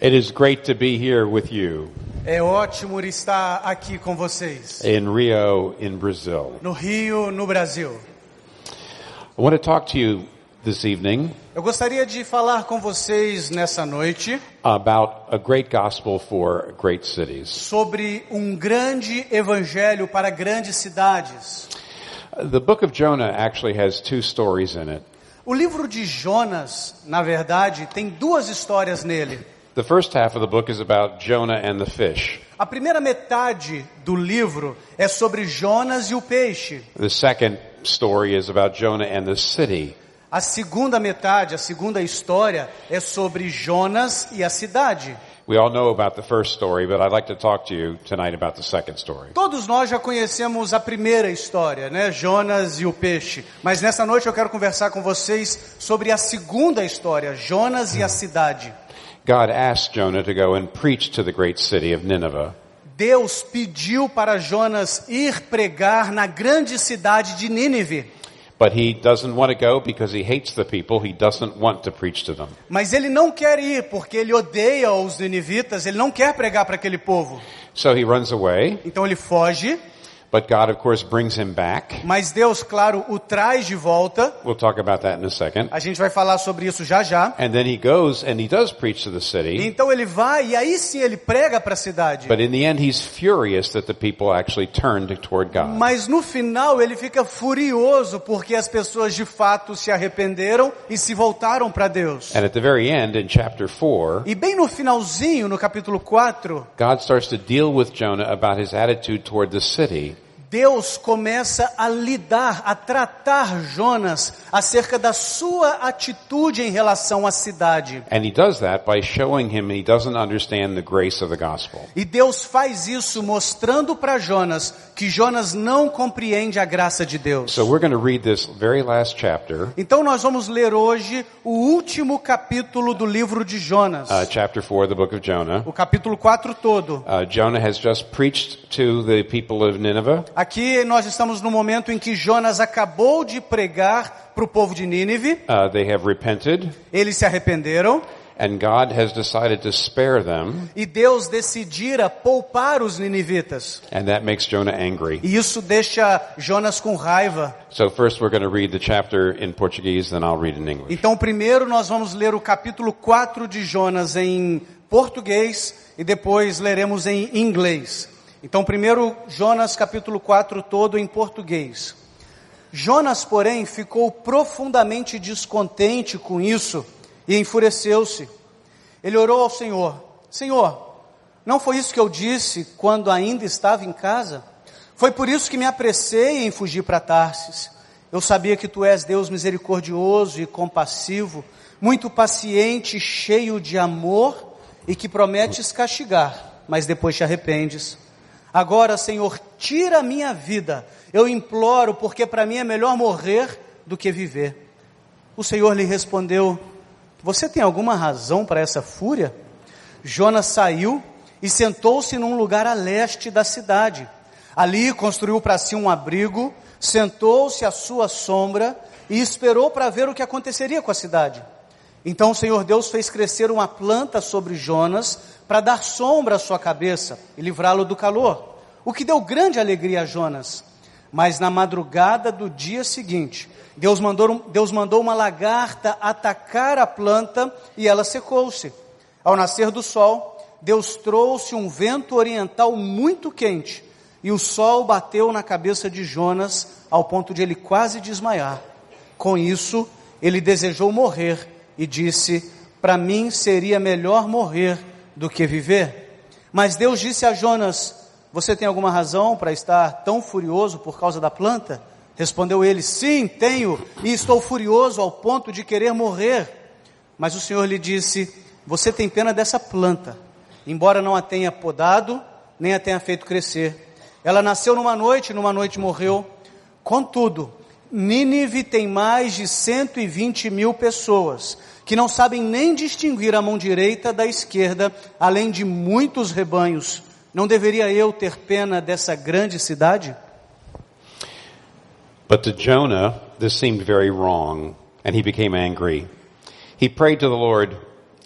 It is great to be here with you É ótimo estar aqui com vocês. in Rio, in Brazil. No Rio, no Brasil. I want to talk to you this evening Eu gostaria de falar com vocês nessa noite about a great gospel for great cities. sobre um grande evangelho para grandes cidades. The book of Jonah actually has two stories in it. O livro de Jonas, na verdade, tem duas histórias nele. The first half of the book is about Jonah and the fish. A primeira metade do livro é sobre Jonas e o peixe. The second story is about Jonah and the city. A segunda metade, a segunda história, é sobre Jonas e a cidade. We all know about the first story, but I'd like to talk to you tonight about the second story. Todos nós já conhecemos a primeira história, né? Jonas e o peixe. Mas nessa noite eu quero conversar com vocês sobre a segunda história, Jonas e a cidade. God asked Jonah to go and preach to the great city of Nineveh. Deus pediu para Jonas ir pregar na grande cidade de Nínive. But he doesn't want to go because he hates the people. He doesn't want to preach to them. Mas ele não quer ir porque ele odeia os ninivitas, ele não quer pregar para aquele povo. So he runs away, Então ele foge, but God, of course, brings him back. mas Deus, claro, o traz de volta. We'll talk about that in a second. A gente vai falar sobre isso já já. And then he goes and he does preach to the city. Então ele vai e aí sim ele prega para a cidade. But in the end, he's furious that the people actually turned toward God. Mas no final ele fica furioso porque as pessoas de fato se arrependeram e se voltaram para Deus. And at the very end, in chapter 4, E bem no finalzinho, no capítulo 4, God starts to deal with Jonah about his attitude toward the city. Deus começa a lidar, a tratar Jonas acerca da sua atitude em relação à cidade. E Deus faz isso mostrando para Jonas que Jonas não compreende a graça de Deus. So we're going to read this very last chapter, Então nós vamos ler hoje o último capítulo do livro de Jonas. uh, chapter 4 of the book of Jonah. O capítulo 4 todo. Uh, Jonah has just preached to the people of Nineveh. Aqui nós estamos no momento em que Jonas acabou de pregar para o povo de Nínive. Uh, they have repented, Eles se arrependeram and God has decided to spare them, e Deus decidira poupar os ninivitas. and that makes Jonah angry. E isso deixa Jonas com raiva. So first we're going to read the chapter in Portuguese, then I'll read in English. Então primeiro nós vamos ler o capítulo 4 de Jonas em português e depois leremos em inglês. Então primeiro Jonas capítulo 4 todo em português. Jonas, porém, ficou profundamente descontente com isso e enfureceu-se. Ele orou ao Senhor: Senhor, não foi isso que eu disse quando ainda estava em casa? Foi por isso que me apressei em fugir para Tarsis. Eu sabia que tu és Deus misericordioso e compassivo, muito paciente, cheio de amor e que prometes castigar, mas depois te arrependes. Agora, Senhor, tira a minha vida. Eu imploro, porque para mim é melhor morrer do que viver. O Senhor lhe respondeu: Você tem alguma razão para essa fúria? Jonas saiu e sentou-se num lugar a leste da cidade. Ali construiu para si um abrigo, sentou-se à sua sombra e esperou para ver o que aconteceria com a cidade. Então o Senhor Deus fez crescer uma planta sobre Jonas para dar sombra à sua cabeça e livrá-lo do calor, o que deu grande alegria a Jonas. Mas na madrugada do dia seguinte, Deus mandou, Deus mandou uma lagarta atacar a planta e ela secou-se. Ao nascer do sol, Deus trouxe um vento oriental muito quente e o sol bateu na cabeça de Jonas ao ponto de ele quase desmaiar. Com isso, ele desejou morrer e disse: Para mim seria melhor morrer do que viver. Mas Deus disse a Jonas: Você tem alguma razão para estar tão furioso por causa da planta? Respondeu ele: Sim, tenho, e estou furioso ao ponto de querer morrer. Mas o Senhor lhe disse: Você tem pena dessa planta, embora não a tenha podado, nem a tenha feito crescer. Ela nasceu numa noite, numa noite morreu. Contudo, Nínive tem mais de 120 mil pessoas que não sabem nem distinguir a mão direita da esquerda, além de muitos rebanhos. Não deveria eu ter pena dessa grande cidade? But to Jonah, this seemed very wrong, and he became angry. He prayed to the Lord,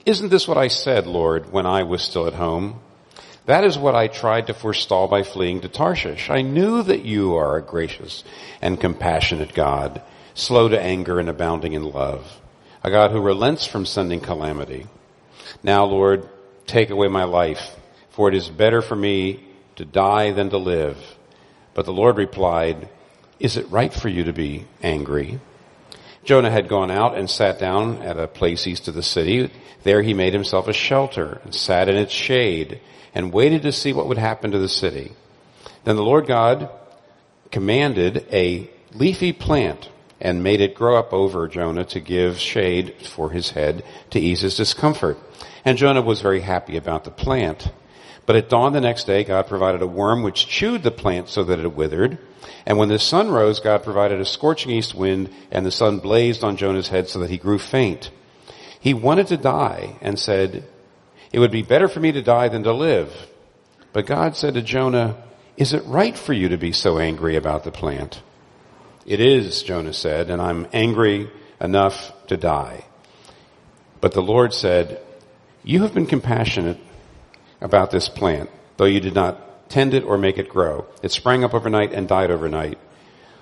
Isn't this what I said, Lord, when I was still at home? That is what I tried to forestall by fleeing to Tarshish. I knew that you are a gracious and compassionate God, slow to anger and abounding in love, a God who relents from sending calamity. Now, Lord, take away my life, for it is better for me to die than to live. But the Lord replied, Is it right for you to be angry? Jonah had gone out and sat down at a place east of the city. There he made himself a shelter and sat in its shade and waited to see what would happen to the city. Then the Lord God commanded a leafy plant and made it grow up over Jonah to give shade for his head to ease his discomfort. And Jonah was very happy about the plant. But at dawn the next day, God provided a worm which chewed the plant so that it withered. And when the sun rose, God provided a scorching east wind, and the sun blazed on Jonah's head so that he grew faint. He wanted to die and said, It would be better for me to die than to live. But God said to Jonah, Is it right for you to be so angry about the plant? It is, Jonah said, and I'm angry enough to die. But the Lord said, You have been compassionate about this plant, though you did not tend it or make it grow. It sprang up overnight and died overnight.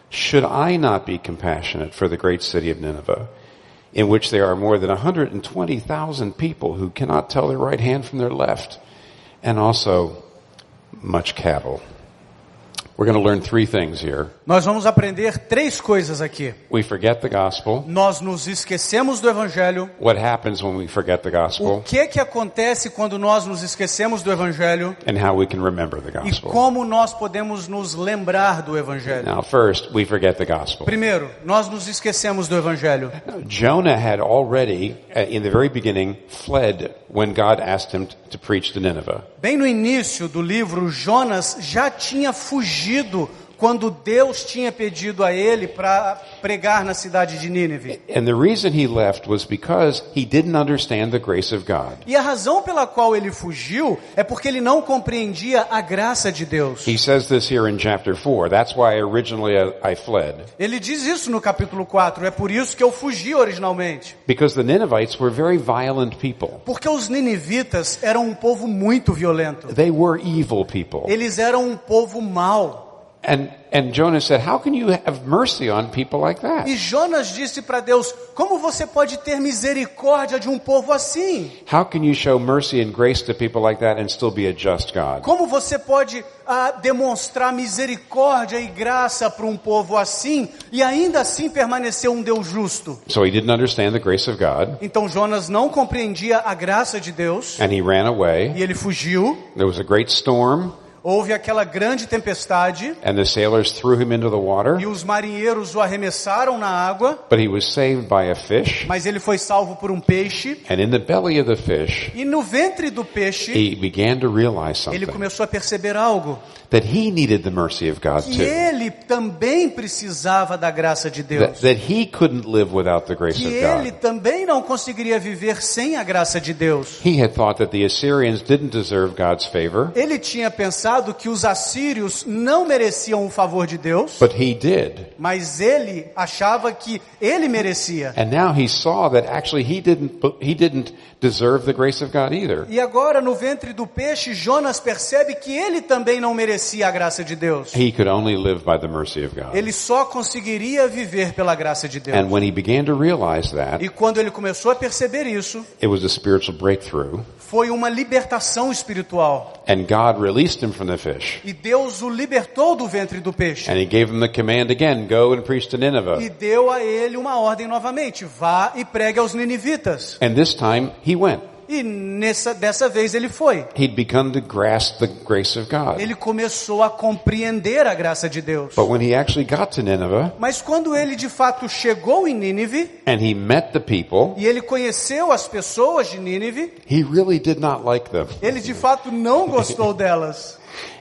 Should I not be compassionate for the great city of Nineveh, in which there are more than 120,000 people who cannot tell their right hand from their left, and also much cattle? We're going to learn three things here. Nós vamos aprender três coisas aqui. We forget the gospel. Nós nos esquecemos do evangelho. What happens when we forget the O gospel? que que acontece quando nós nos esquecemos do evangelho And how we can remember the e gospel. como nós podemos nos lembrar do evangelho? Now, first, we forget the gospel. Primeiro, nós nos esquecemos do evangelho. Jonah had already, uh, in the very beginning, fled when God asked him to preach to Nineveh. Bem no início do livro, Jonas já tinha fugido quando Deus tinha pedido a ele para pregar na cidade de Nínive. And the reason he left was because he didn't understand the grace of God. E a razão pela qual ele fugiu é porque ele não compreendia a graça de Deus. He says this here in chapter 4. That's why originally I I fled. Ele diz isso no capítulo 4, é por isso que eu fugi originalmente. Because the Ninevites were very violent people. Porque os ninivitas eram um povo muito violento. Eles eram um povo mau. And, and Jonah said, how can you have mercy on people like that? E Jonas disse para Deus: Como você pode ter misericórdia de um povo assim? How can you show mercy and grace to people like that and still be a just God? Como você pode ah, demonstrar misericórdia e graça para um povo assim e ainda assim permanecer um Deus justo? So he didn't understand the grace of God Então Jonas não compreendia a graça de Deus and he ran away. e ele fugiu. There was a great storm Houve aquela grande tempestade and the sailors threw him into the e water, os marinheiros o arremessaram na água, but he was saved by a fish. mas ele foi salvo por um peixe. And in the belly of the fish, E no ventre do peixe, he began to realize ele something começou a perceber algo. That he needed the mercy of God Que too. ele também precisava da graça de That, Deus. that he couldn't live without the grace Que of ele God. também não conseguiria viver sem a graça de Deus. He had thought that the Assyrians didn't deserve God's favor, Ele tinha pensado que os assírios não mereciam o favor de Deus, but he did. mas ele achava que ele merecia. And now he saw that actually he didn't, he didn't deserve the grace of God either. E agora, no ventre do peixe, Jonas percebe que ele também não merecia a graça de Deus. He could only live by the mercy of God. Ele só conseguiria viver pela graça de Deus. And when he began to realize that, E quando ele começou a perceber isso, it was a spiritual breakthrough. foi uma libertação espiritual. And God released him from the fish. E Deus o libertou do ventre do peixe. And he gave him the command again, go and preach to E deu a ele uma ordem novamente: vá e pregue aos ninivitas. And this time he went. E nessa, dessa vez ele foi. He'd begun to grasp the grace of God. Ele começou a compreender a graça de Deus. But when he actually got to Nineveh Mas quando ele de fato chegou em Nínive and he met the people, e ele conheceu as pessoas de Nínive, he really did not like them. ele de fato não gostou delas.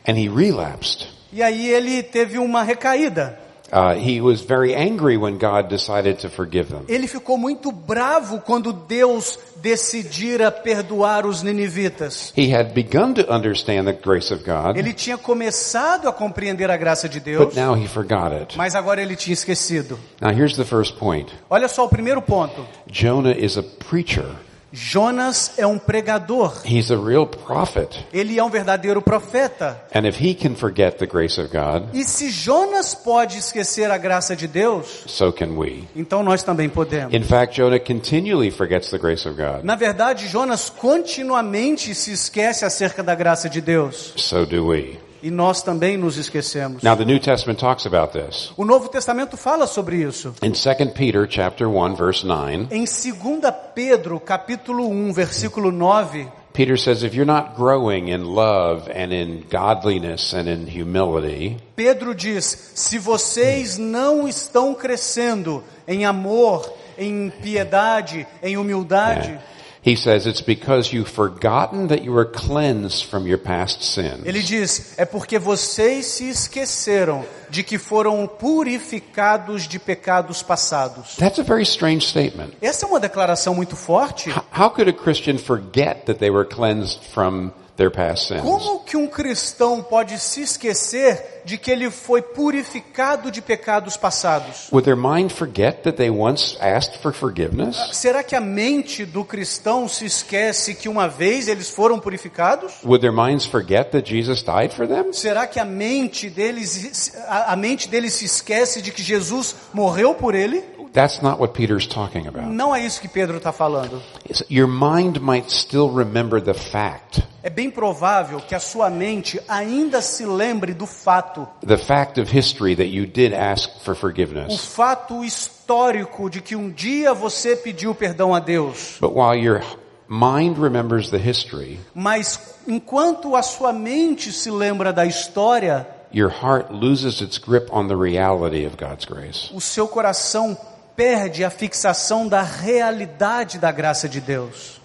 And he relapsed. E aí ele teve uma recaída. Uh, he was very angry when God decided to forgive them. Ele ficou muito bravo quando Deus decidira perdoar os ninivitas. He had begun to understand the grace of God, Ele tinha começado a compreender a graça de Deus, but now he forgot it. mas agora ele tinha esquecido. Now here's the first point. Olha só o primeiro ponto. Jonah is a preacher. Jonas é um pregador. He's a real prophet. Ele é um verdadeiro profeta. And if he can forget the grace of God, E se Jonas pode esquecer a graça de Deus, so can we. então nós também podemos. In fact, Jonah continually forgets the grace of God. Na verdade, Jonas continuamente se esquece acerca da graça de Deus. So do we. E nós também nos esquecemos. Now the New Testament talks about this. O Novo Testamento fala sobre isso. In 2 Peter chapter 1 verse 9, Em 2 Pedro, capítulo 1, versículo 9, Peter says if you're not growing in love and in godliness and in humility, Pedro diz: se vocês não estão crescendo em amor, em piedade, em humildade, he says it's because you've forgotten that you were cleansed from your past sins. ele diz: é porque vocês se esqueceram de que foram purificados de pecados passados. That's a very strange statement. Essa é uma declaração muito forte. H- How could a Christian forget that they were cleansed from their past sins? Como que um cristão pode se esquecer de que ele foi purificado de pecados passados? Would their mind forget that they once asked for forgiveness? Será que a mente do cristão se esquece que uma vez eles foram purificados? Would their minds forget that Jesus died for them? Será que a mente deles, a a mente deles se esquece de que Jesus morreu por ele? That's not what Peter's talking about. Não é isso que Pedro está falando. Your mind might still remember the fact, É bem provável que a sua mente ainda se lembre do fato, the fact of history that you did ask for o forgiveness. fato histórico de que um dia você pediu perdão a Deus. But while your mind remembers the history, Mas enquanto a sua mente se lembra da história, your heart loses its grip on the reality of God's grace. o seu coração perde a fixação da realidade da graça de Deus.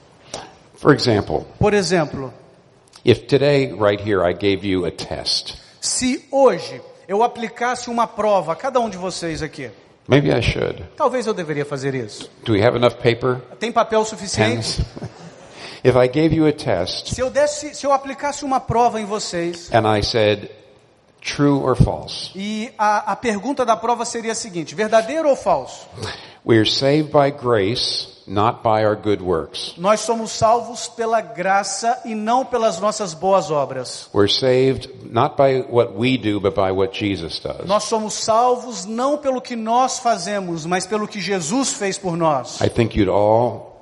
For example, Por exemplo, if today, right here, I gave you a test, se hoje eu aplicasse uma prova a cada um de vocês aqui, maybe I should. talvez eu deveria fazer isso. Do we have enough paper? Tem papel suficiente? Pens? if I gave you a test Se eu desse, se eu aplicasse uma prova em vocês and I said, true or false, e a, a pergunta da prova seria a seguinte: verdadeiro ou falso? we are saved by grace, not by our good works. Nós somos salvos pela graça e não pelas nossas boas obras. We're saved not by what we do, but by what Jesus does. Nós somos salvos não pelo que nós fazemos, mas pelo que Jesus fez por nós. I think you'd all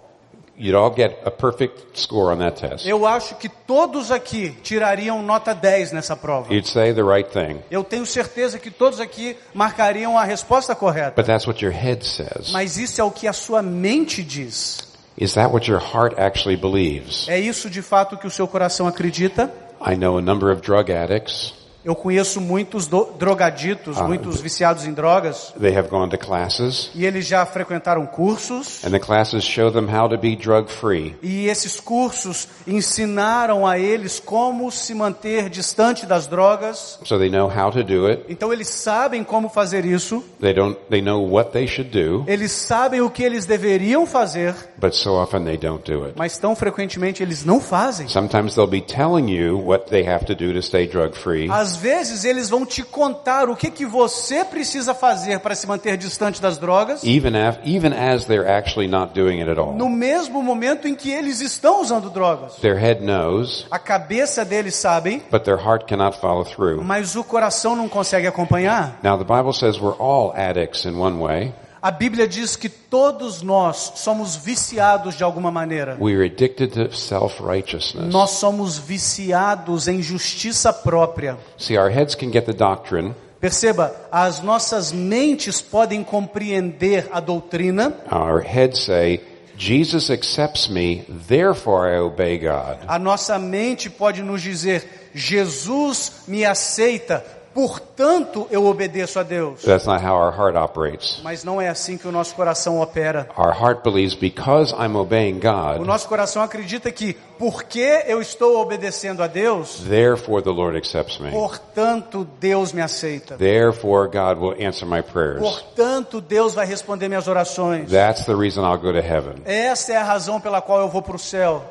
you'd all get a perfect score on that test. Eu acho que todos aqui tirariam nota 10 nessa prova. You'd say the right thing. Eu tenho certeza que todos aqui marcariam a resposta correta. But that's what your head says. Mas isso é o que a sua mente diz. Is that what your heart actually believes? É isso de fato que o seu coração acredita? I know a number of drug addicts. Eu conheço muitos drogaditos, Ah, muitos viciados em drogas, They have gone to classes, e eles já frequentaram cursos, and the classes show them how to be drug free. e esses cursos ensinaram a eles como se manter distante das drogas. So they know how to do it. Então eles sabem como fazer isso, They don't. They know what they should do, eles sabem o que eles deveriam fazer, but so often they don't do it. mas tão frequentemente eles não fazem. Sometimes they'll be telling you what they have to do to stay drug free, Às vezes eles vão te contar o que, que você precisa fazer para se manter distante das drogas, even af, even as they're actually not doing it at all. no mesmo momento em que eles estão usando drogas. Their head knows, A cabeça deles sabe, but their heart cannot follow through. mas o coração não consegue acompanhar. Now the Bible says we're all addicts in one way. A Bíblia diz que todos nós somos viciados de alguma maneira. Nós somos viciados em justiça própria. See, our heads can get the doctrine, Perceba, as nossas mentes podem compreender a doutrina, our heads say, Jesus accepts me, therefore I obey God. a nossa mente pode nos dizer: Jesus me aceita, portanto eu obedeço a Deus. That's not how our heart operates. Mas não é assim que o nosso coração opera. Our heart believes because I'm obeying O God, nosso coração acredita que, porque eu estou obedecendo a Deus, therefore the Lord accepts me. portanto Deus me aceita. Therefore God will answer my prayers. Portanto Deus vai responder minhas orações. That's the reason I'll go to heaven. Essa é a razão pela qual eu vou para o céu.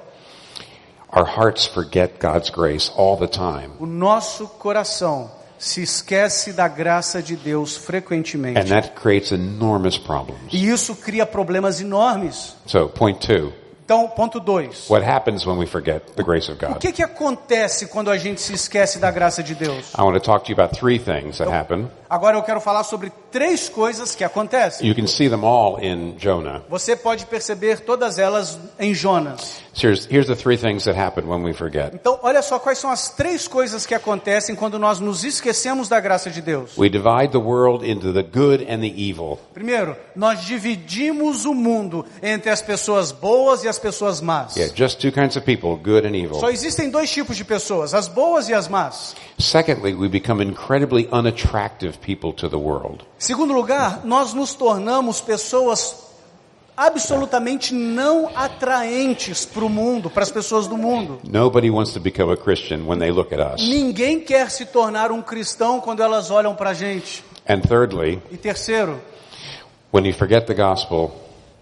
Our hearts forget God's grace all the time. O nosso coração se esquece da graça de Deus And frequentemente. that creates enormous problems. E isso cria problemas enormes. So, point two, Então, ponto 2. What happens when we forget the grace of O God? que, que acontece quando a gente se esquece da graça de Deus? I want to talk to you about three things that happen. Agora eu quero falar sobre três coisas que acontecem. You can see them all in Jonah. Você pode perceber todas elas em Jonas. So here's, here's the three things that happen when we forget. Então, olha só quais são as três coisas que acontecem quando nós nos esquecemos da graça de Deus. We divide the world into the good and the evil. Primeiro, nós dividimos o mundo entre as pessoas boas e as pessoas más. Yeah, just two kinds of people, good and evil. Só existem dois tipos de pessoas, as boas e as más. Secondly, we become incredibly unattractive people to the world. Segundo lugar, nós nos tornamos pessoas absolutamente não atraentes para o mundo, para as pessoas do mundo. Nobody wants to become a Christian when they look at us. Ninguém quer se tornar um cristão quando elas olham para a gente. And thirdly, E terceiro, when you forget the gospel,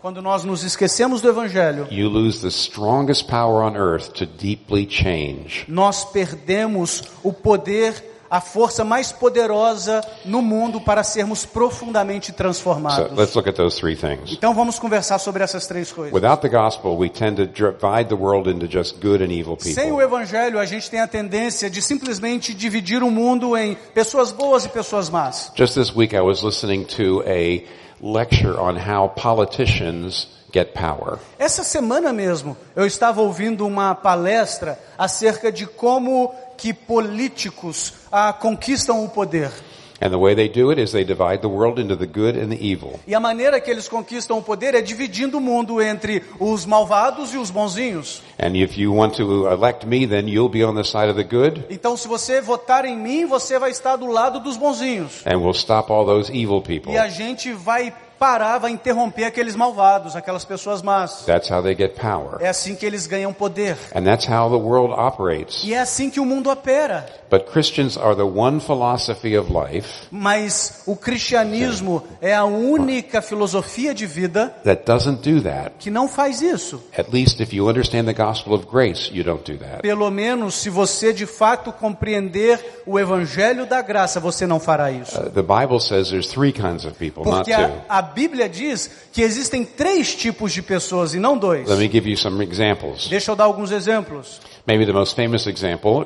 quando nós nos esquecemos do Evangelho, you lose the strongest power on earth to deeply change. nós perdemos o poder, a força mais poderosa no mundo para sermos profundamente So transformados. let's look at those three things. Então vamos conversar sobre essas três coisas. Gospel, Sem o. Evangelho, a gente tem a tendência de simplesmente dividir o mundo em pessoas boas e pessoas más. Just this week, I was listening to a lecture on how politicians get power. Essa semana mesmo, eu estava ouvindo uma palestra acerca de como que políticos ah, conquistam o poder. And the way they do it is they divide the world into the good and the evil. E a maneira que eles conquistam o poder é dividindo o mundo entre os malvados e os bonzinhos. And if you want to elect me, then you'll be on the side of the good, Então, se você votar em mim, você vai estar do lado dos bonzinhos. and we'll stop all those evil people. E a gente vai parar, vai interromper aqueles malvados, aquelas pessoas más. That's how they get power. É assim que eles ganham poder. And that's how the world operates. E é assim que o mundo opera. But Christians are the one philosophy of life Mas o cristianismo é a única filosofia de vida that doesn't do that. que não faz isso. At least if you understand the gospel of grace, you don't do that. Pelo menos se você de fato compreender o evangelho da graça, você não fará isso. The Bible says there's three kinds of people, not Porque two. a, a Bíblia diz que existem três tipos de pessoas e não dois. Let me give you some examples. Deixa eu dar alguns exemplos. Maybe the most famous example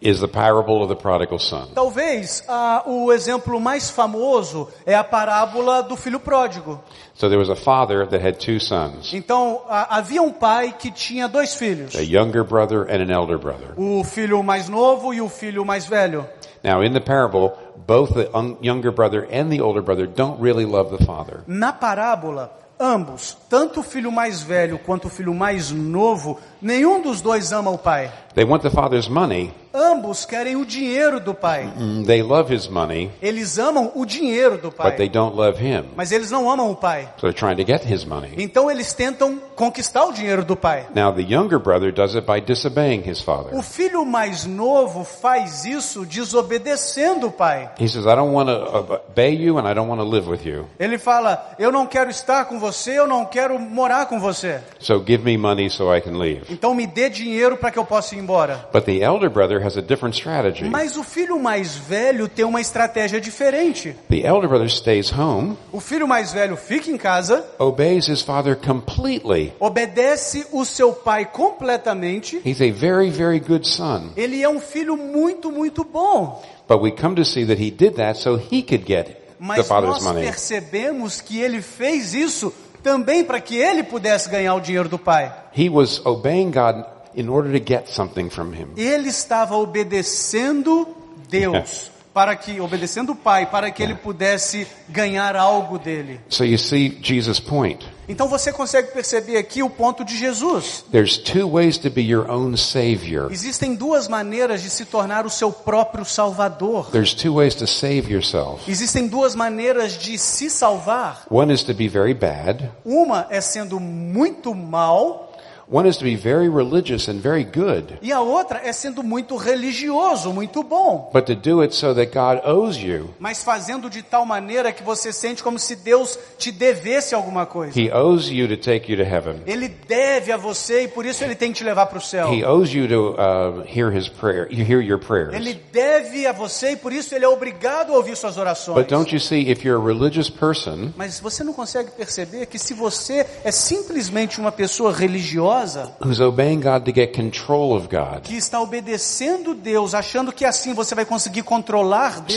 is the parable of the prodigal son. Talvez ah, o exemplo mais famoso é a parábola do filho pródigo. So there was a father that had two sons, Então ah, havia um pai que tinha dois filhos, a younger brother and an elder brother. o filho mais novo e o filho mais velho. Now in the parable, both the un- younger brother and the older brother don't really love the father. Na parábola, ambos, tanto o filho mais velho quanto o filho mais novo, nenhum dos dois ama o pai. They want the father's money. Ambos querem o dinheiro do pai. They love his money, Eles amam o dinheiro do but they pai, don't love him. mas eles não amam o pai. So they're trying to get his money. Então eles tentam conquistar o dinheiro do pai. Now the younger brother does it by disobeying his father. O filho mais novo faz isso desobedecendo o pai. He says, I don't want to obey you and I don't want to live with you. Ele fala: Eu não quero estar com você, eu não quero morar com você. So give me money so I can leave. Então me dê dinheiro para que eu possa ir embora. But the elder brother has a different strategy. Mas o filho mais velho tem uma estratégia diferente. The elder brother stays home, O filho mais velho fica em casa, obeys his father completely. obedece o seu pai completamente. He's a very, very good son. Ele é um filho muito, muito bom. But we come to see that he did that so he could get Mas nós percebemos que ele fez isso também para que ele pudesse ganhar o dinheiro do pai. He was obeying God in order to get something from him. Ele estava obedecendo Deus para que obedecendo o pai para que ele pudesse ganhar algo dele. So you see Jesus' point. Então você consegue perceber aqui o ponto de Jesus. There's two ways to be your own savior. Existem duas maneiras de se tornar o seu próprio salvador. There's two ways to save yourself. Existem duas maneiras de se salvar. One is to be very bad, Uma é sendo muito mal, One is to be very religious and very good, E a outra é sendo muito religioso, muito bom. but to do it so that God owes you. Mas fazendo de tal maneira que você sente como se Deus te devesse alguma coisa. He owes you to take you to heaven. Ele deve a você e por isso ele tem que te levar para o céu. He owes you to uh, hear his prayer. You hear your prayers. Ele deve a você e por isso ele é obrigado a ouvir suas orações. But don't you see, if you're a religious person, Mas você não consegue perceber que se você é simplesmente uma pessoa religiosa who's obeying God to get control of God, que está obedecendo Deus, achando que assim você vai conseguir controlar Deus,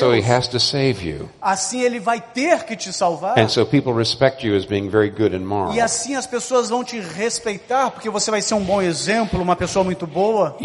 assim ele vai ter que te salvar. and so people respect you as being very good and moral. E assim as pessoas vão te respeitar porque você vai ser um bom exemplo, uma pessoa muito boa.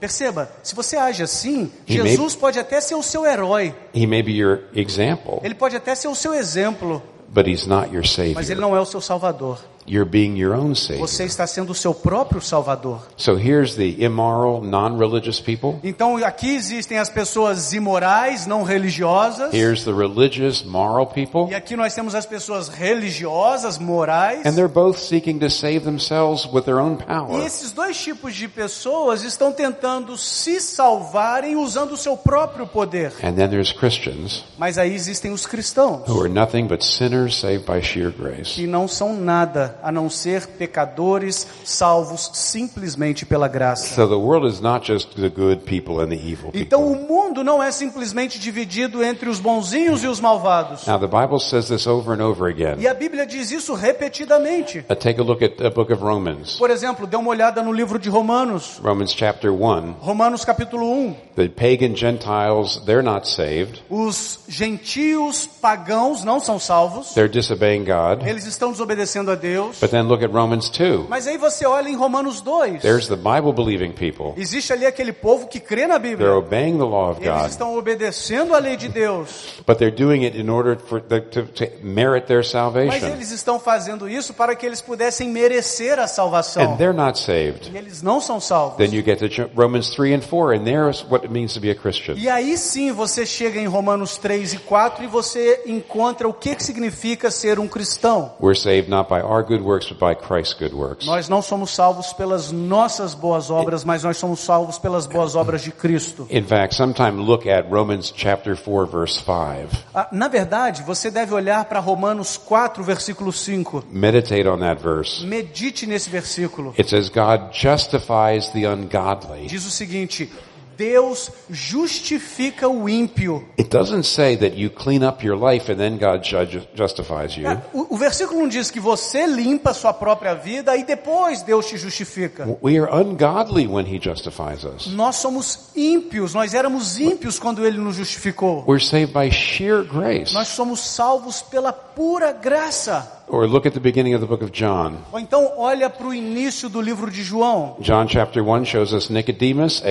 Perceba, se você age assim, Jesus pode até ser o seu herói, ele pode até ser o seu exemplo, but He's not your mas ele não é o seu salvador. You're being your own savior. Você está sendo o seu próprio salvador. So here's the immoral, non-religious people. Então aqui existem as pessoas imorais, não religiosas. Here's the religious, moral people. E aqui nós temos as pessoas religiosas, morais. And they're both seeking to save themselves with their own E power. esses dois tipos de pessoas estão tentando se salvarem usando o seu próprio poder. And then there's Christians Mas aí existem os cristãos, who are nothing but sinners saved by sheer grace. que não são nada a não ser pecadores salvos simplesmente pela graça. So the world is not just the good people and the evil Então o mundo não é simplesmente dividido entre os bonzinhos e os malvados. Now the Bible says this over and over E again. a Bíblia diz isso repetidamente. Uh, take a look at the book of Romans. Por exemplo, dê uma olhada no livro de Romanos. Romans chapter 1. Romanos capítulo 1. The pagan Gentiles, they're not saved. Os gentios pagãos não são salvos. They're disobeying God. Eles estão desobedecendo a Deus. But then look at Romans 2. Mas aí você olha em Romanos 2. There's the Bible believing people. Existe ali aquele povo que crê na They're Bíblia. obeying the law of Eles God, estão obedecendo a lei de Deus. but they're doing it in order for the, to, to merit their Mas salvation. eles estão fazendo isso para que eles pudessem merecer a salvação. And they're not saved. E eles não são salvos. Then you get to Romans 3 and 4, and there's what it means to be a Christian. E aí sim você chega em Romanos 3 e 4 e você encontra o que que significa ser um cristão. We're saved not by our good works, but by Christ's good works. Nós não somos salvos pelas nossas boas obras, mas nós somos salvos pelas boas obras de Cristo. In fact, sometime look at Romans chapter 4, verse 5. Ah, na verdade, você deve olhar para Romanos 4, versículo 5. Meditate on that verse. Medite nesse versículo. It says, God justifies the ungodly. Diz o seguinte: Deus justifica o ímpio. It doesn't say that you clean up your life and then God justifies you. Ah, O, o versículo não diz que você limpa a sua própria vida e depois Deus te justifica. We are ungodly when He justifies us. Nós somos ímpios, nós éramos ímpios quando Ele nos justificou. We're saved by sheer grace. Nós somos salvos pela pura graça. Or look at the beginning of the book of John. Ou então olha para o início do livro de João. John chapter 1 shows us Nicodemus, a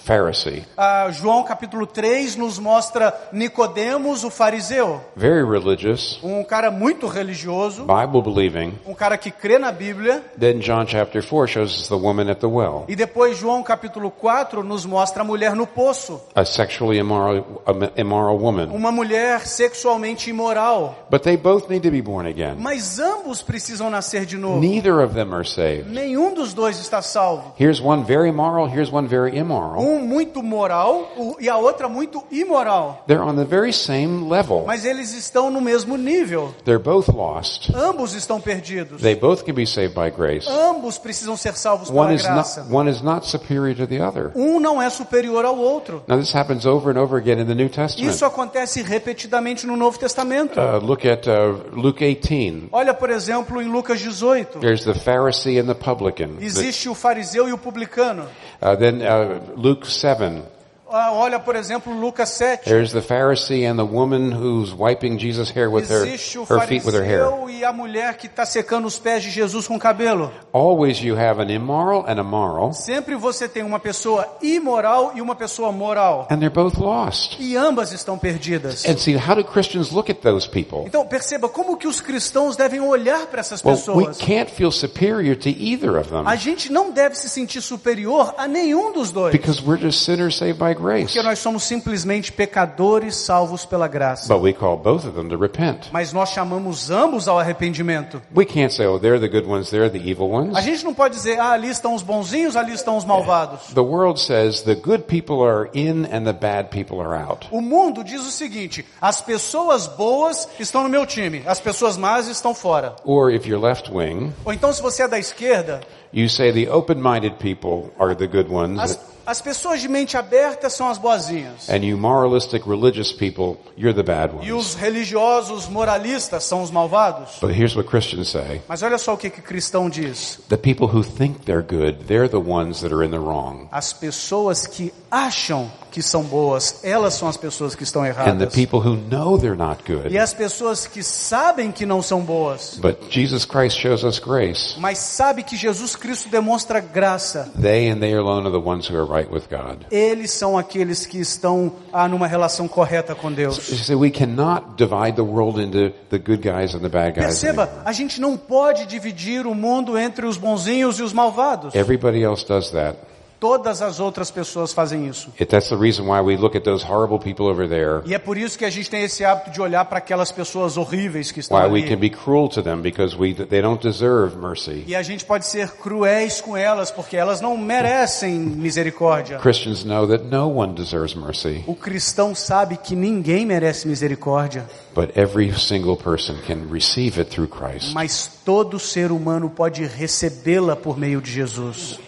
Pharisee, Ah, João capítulo 3 nos mostra Nicodemos, o fariseu, very religious, um cara muito religioso, Bible believing. um cara que crê na Bíblia. Then John chapter 4 shows us the woman at the well, E depois João capítulo 4 nos mostra a mulher no poço, a sexually immoral, immoral woman. uma mulher sexualmente imoral. But they both need to be born again. Mas ambos precisam nascer de novo. Neither of them are saved. Nenhum dos dois está salvo. Here's one very moral, here's one very immoral. Um muito moral e a outra muito imoral. They're on the very same level. Mas eles estão no mesmo nível. They're both lost. Ambos estão perdidos. They both can be saved by grace. Ambos precisam ser salvos One pela is not, graça. one is not superior to the other. Um não é superior ao outro. Now this happens over and over again in the New Testament. Isso acontece repetidamente no Novo Testamento. Uh, look at uh, Luke 18. Olha, por exemplo, em Lucas 18. There's the Pharisee and the publican. The- Existe o fariseu e o publicano. uh, then uh, Luke 7. Ah, Olha, por exemplo, Lucas 7. There's the Pharisee and the woman who's wiping Jesus' hair with her, o her feet with her hair. e a mulher que está secando os pés de Jesus com cabelo. Always you have an immoral and a moral, Sempre você tem uma pessoa imoral e uma pessoa moral. and they're both lost. E ambas estão perdidas. And see, how do Christians look at those people? Então perceba como que os cristãos devem olhar para essas Well, we pessoas. can't feel superior to either of them A gente não deve se sentir superior a nenhum dos dois. because we're just sinners saved by grace. Porque nós somos simplesmente pecadores salvos pela graça. But we call both of them to repent. Mas nós chamamos ambos ao arrependimento. We can't say, oh, they're the good ones, they're the evil ones. A gente não pode dizer, ah, ali estão os bonzinhos, ali estão os malvados. The world says the good people are in and the bad people are out. O mundo diz o seguinte: as pessoas boas estão no meu time, as pessoas más estão fora. Or if you're left wing, Ou então, se você é da esquerda, you say the open-minded people are the good ones. as, as pessoas de mente aberta são as boazinhas. And you moralistic religious people, you're the bad E ones. os religiosos moralistas são os malvados. But here's what Christians say. Mas olha só o que, que cristão diz: The people who think they're good, they're the ones that are in the wrong. as pessoas que acham que são boas, elas são as pessoas que estão And the erradas. people who know they're not E good. as pessoas que sabem que não são boas, But Jesus Christ shows us grace. mas sabe que Jesus Cristo demonstra graça. They and they alone are the ones who are right with God. Eles são aqueles que estão ah, numa relação correta com Deus. You see, we cannot divide the world into the good guys and the bad guys. Perceba, anymore. a gente não pode dividir o mundo entre os bonzinhos e os malvados. Everybody else does that. Todas as outras pessoas fazem isso. There. E é por isso que a gente tem esse hábito de olhar para aquelas pessoas horríveis que estão ali. we. E a gente pode ser cruéis com elas porque elas não merecem misericórdia. Christians know that no one deserves mercy, O cristão sabe que ninguém merece misericórdia, but every single person can receive it through Christ. mas todo ser humano pode recebê-la por meio de Jesus.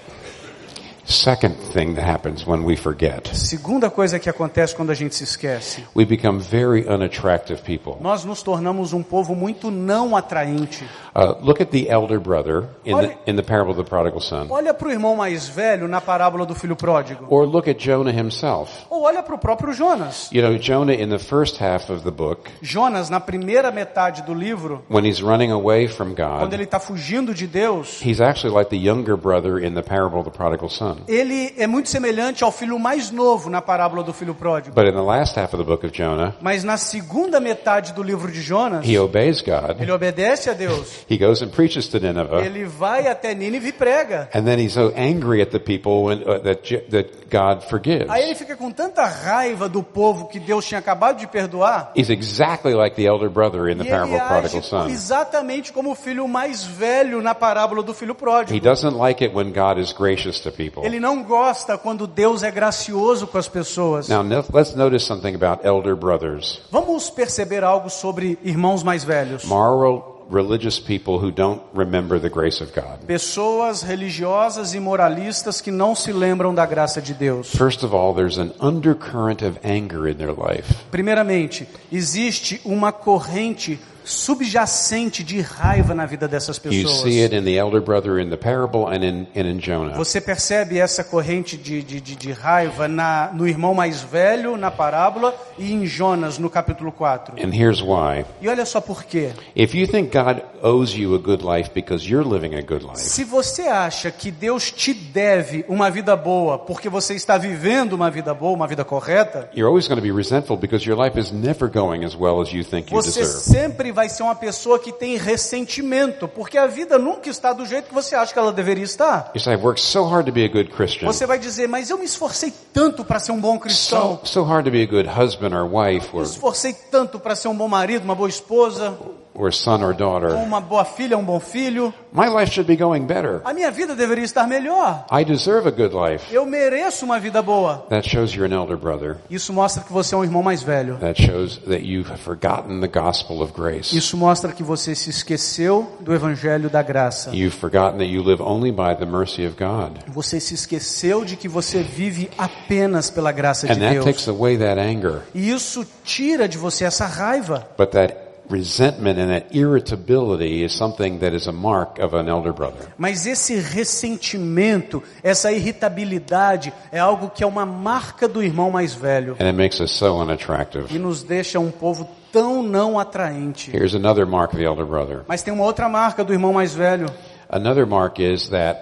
Second thing that happens when we forget, Segunda coisa que acontece quando a gente se esquece. we become very unattractive people. Nós nos tornamos um povo muito não atraente. Uh, look at the elder brother in the, Olha- in the parable of the prodigal son. Olha para o irmão mais velho na parábola do filho pródigo. Or look at Jonah himself. Ou olha para o próprio Jonas. You know, Jonah in the first half of the book, Jonas, na primeira metade do livro, when he's running away from quando God, ele está fugindo de Deus, he's actually like the younger brother in the parable of the prodigal son. ele é muito semelhante ao filho mais novo na parábola do filho pródigo. But in the last half of the book of Jonah, Mas na segunda metade do livro de Jonas, he obeys God. ele obedece a Deus. He goes and preaches to Nineveh. Ele vai até Nínive e prega. And then he's so angry at the people when, uh, that, that God forgives. Aí ele fica com tanta raiva do povo que Deus tinha acabado de perdoar. He's exactly like the elder brother in the parable of prodigal son. exatamente como o filho mais velho na parábola do filho He pródigo. doesn't like it when God is gracious to people. Ele não gosta quando Deus é gracioso com as pessoas. Now no- let's notice something about elder brothers. Vamos perceber algo sobre irmãos mais velhos. Moral religious people who don't remember the grace of God. Pessoas religiosas e moralistas que não se lembram da graça de Deus. First of all, there's an undercurrent of anger in their life. Primeiramente, existe uma corrente subjacente de raiva na vida dessas You pessoas. see it in the elder brother in the parable and in, and in Jonah. Você percebe essa corrente de, de, de, de raiva na, no irmão mais velho, na parábola, e em Jonas, no capítulo 4. And here's why. E olha só por quê. If you think God owes you a good life because you're living a good life, Se você acha que Deus te deve uma vida boa porque você está vivendo uma vida boa, uma vida correta, you're always going to be resentful because your life is never going as well as you think you você deserve. sempre vai ser uma pessoa que tem ressentimento, porque a vida nunca está do jeito que você acha que ela deveria estar. So hard to be a good Christian, Você vai dizer, mas eu me esforcei tanto para ser um bom cristão, so, so hard to be a good husband or wife me or, esforcei tanto para ser um bom marido, uma boa esposa, or son or daughter. uma boa filha, um bom filho. My life should be going better. A minha vida deveria estar melhor. I deserve a good life. Eu mereço uma vida boa. That shows you're an elder brother. Isso mostra que você é um irmão mais velho. That shows that you've forgotten the gospel of grace. Isso mostra que você se esqueceu do evangelho da graça. You've forgotten that you live only by the mercy of God. Você se esqueceu de que você vive apenas pela graça de And that Deus. takes away that anger. E isso tira de você essa raiva. But that resentment and that irritability is something that is a mark of an elder brother. Mas esse ressentimento, essa irritabilidade é algo que é uma marca do irmão mais velho And it makes us so unattractive. e nos deixa um povo tão não atraente. Here's another mark of the elder brother. Mas tem uma outra marca do irmão mais velho. Another mark is that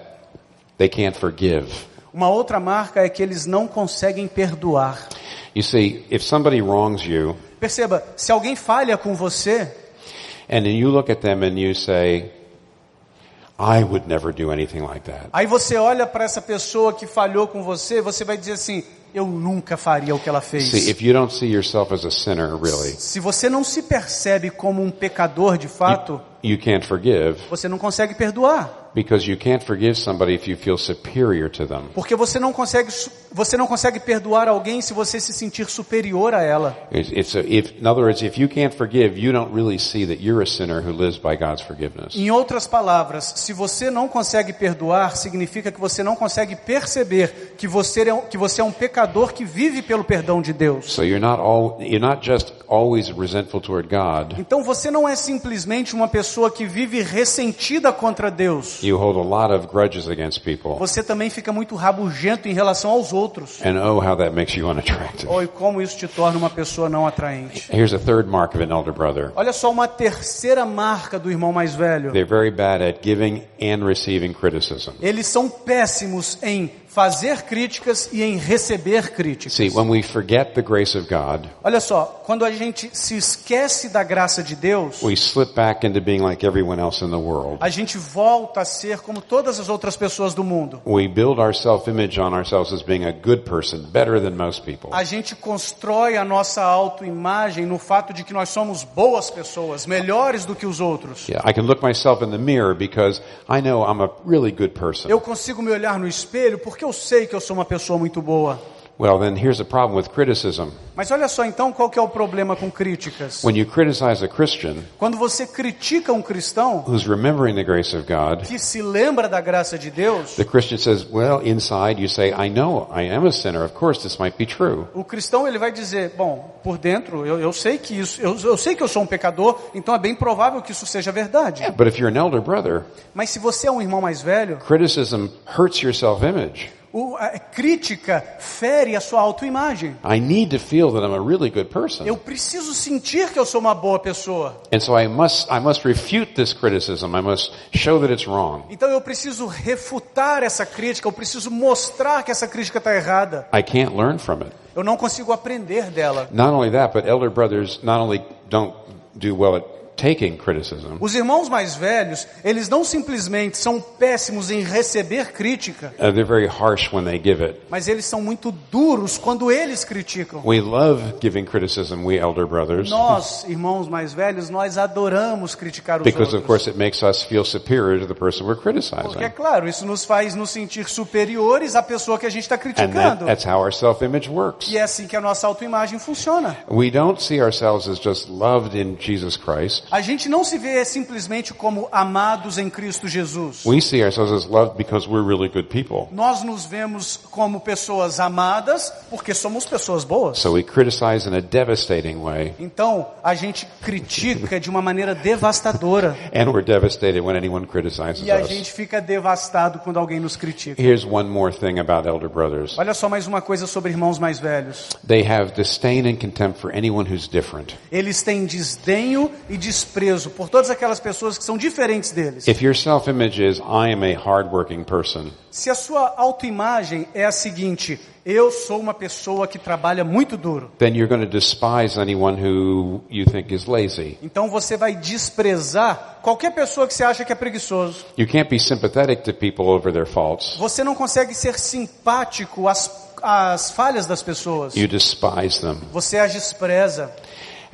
they can't forgive. Uma outra marca é que eles não conseguem perdoar. You see, if somebody wrongs you Perceba, se alguém falha com você, and then you look at them and you say, I would never do anything like that. aí você olha para essa pessoa que falhou com você, você vai dizer assim: eu nunca faria o que ela fez. See, if you don't see yourself as a sinner, really, Se você não se percebe como um pecador de fato, you can't forgive você não consegue perdoar. Because you can't forgive somebody if you feel superior to them. Porque você não consegue, você não consegue perdoar alguém se você se sentir superior a ela. It's, it's a, if, in other words, if you can't forgive, you don't really see that you're a sinner who lives by God's forgiveness. Em outras palavras, se você não consegue perdoar, significa que você não consegue perceber que você é que você é um pecador que vive pelo perdão de Deus. So you're not all, you're not just always resentful toward God. Então você não é simplesmente uma pessoa que vive ressentida contra Deus. You hold a lot of grudges against people. Você também fica muito rabugento em relação aos outros. And oh, how that makes you unattractive. Oi, como isso te torna uma pessoa não atraente. Here's a third mark of an elder brother. Olha só uma terceira marca do irmão mais velho. They're very bad at giving and receiving criticism. Eles são péssimos em fazer críticas e em receber críticas. See, when we forget the grace of God, Olha só, quando a gente se esquece da graça de Deus, we slip back into being like everyone else in the world. a gente volta a ser como todas as outras pessoas do mundo. We build our self-image on ourselves as being a good person, better than most people. A gente constrói a nossa autoimagem no fato de que nós somos boas pessoas, melhores do que os outros. Yeah, I can look myself in the mirror because I know I'm a really good person. Eu consigo me olhar no espelho porque eu sei que eu sou uma pessoa muito boa. Well, then here's the problem with criticism. Mas olha só então qual que é o problema com críticas. When you criticize a Christian Quando você critica um cristão who's remembering the grace of God, que se lembra da graça de Deus, the Christian says, well, inside you say, I know I am a sinner. Of course this might be true. o cristão ele vai dizer, bom, por dentro eu, eu sei que isso, eu, eu sei que eu sou um pecador, então é bem provável que isso seja verdade. But if you're an elder brother, Mas se você é um irmão mais velho, criticism hurts your self-image. O, a crítica fere a sua autoimagem. I need to feel that I'm a really good person. Eu preciso sentir que eu sou uma boa pessoa. And so I must, I must refute this criticism. I must show that it's wrong. Então eu preciso refutar essa crítica, eu preciso mostrar que essa crítica está errada. I can't learn from it. Eu não consigo aprender dela. Not only that, but elder brothers not only don't do well at taking criticism, Os irmãos mais velhos, eles não simplesmente são péssimos em receber crítica, uh, they're very harsh when they give it. mas eles são muito duros quando eles criticam. We love giving criticism, we elder brothers, Nós, irmãos mais velhos, nós adoramos criticar os because of outros. course it makes us feel superior to the person we're Porque, é criticizing. claro, isso nos faz nos sentir superiores à pessoa que a gente está And that, criticando. that's how our self-image works. E é assim que a nossa autoimagem funciona. We don't see ourselves as just loved in Jesus Christ. A gente não se vê simplesmente como amados em Cristo Jesus. We see ourselves as loved because we're really good people. Nós nos vemos como pessoas amadas porque somos pessoas boas. So we criticize in a devastating way, Então, a gente critica de uma maneira devastadora. and we're devastated when anyone criticizes E a us. gente fica devastado quando alguém nos critica. Here's one more thing about elder brothers. Olha só mais uma coisa sobre irmãos mais velhos. They have disdain and contempt for anyone who's different. Eles têm desdenho e desprezo por todas aquelas pessoas que são diferentes deles. If your self-image is, I am a hardworking person, Se a sua autoimagem é a seguinte, eu sou uma pessoa que trabalha muito duro. then you're going to despise anyone who you think is lazy. Então você vai desprezar qualquer pessoa que você acha que é preguiçoso. You can't be sympathetic to people over their faults. Você não consegue ser simpático às, às falhas das pessoas. You despise them. Você as despreza.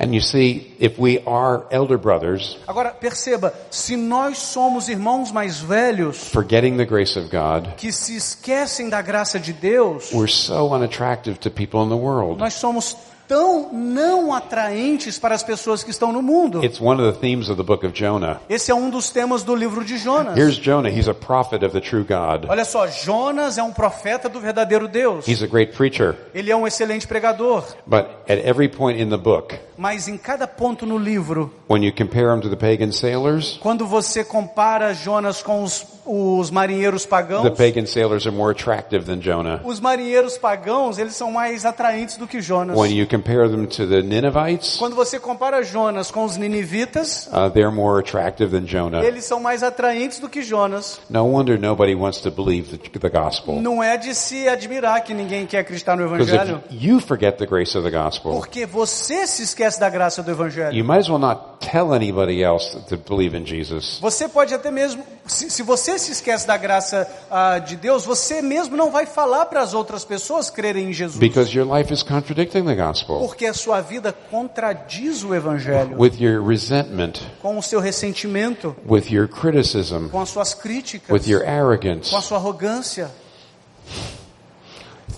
And you see, if we are elder brothers, Agora, perceba, se nós somos irmãos mais velhos forgetting the grace of God, que se esquecem da graça de Deus, we're so unattractive to people in the world. nós somos tão não atraentes para as pessoas que estão no mundo. It's one of the themes of the book of Jonah. Esse é um dos temas do livro de Jonas. Here's Jonah. He's a prophet of the true God. Olha só, Jonas é um profeta do verdadeiro Deus. He's a great preacher. Ele é um excelente pregador. But at every point in the book, Mas em cada ponto no livro, when you compare him to the pagan sailors, quando você compara Jonas com os, os marinheiros pagãos, the pagan sailors are more attractive than Jonah. os marinheiros pagãos, eles são mais atraentes do que Jonas. When you compare them to the Ninevites, Quando você compara Jonas com os ninivitas, uh, they're more attractive than Jonah. eles são mais atraentes do que Jonas. No wonder nobody wants to believe the, the gospel. Não é de se admirar que ninguém quer acreditar no Because evangelho, if you forget the grace of the gospel, porque você se esquece da graça do evangelho. you might as well not tell anybody else to believe in Jesus. Você pode até mesmo, se, se você se esquece da graça ah, de Deus, você mesmo não vai falar para as outras pessoas crerem em Jesus. Because your life is contradicting the gospel Porque a sua vida contradiz o Evangelho with your resentment, com o seu ressentimento, with your criticism, com as suas críticas, with your arrogance. com a sua arrogância.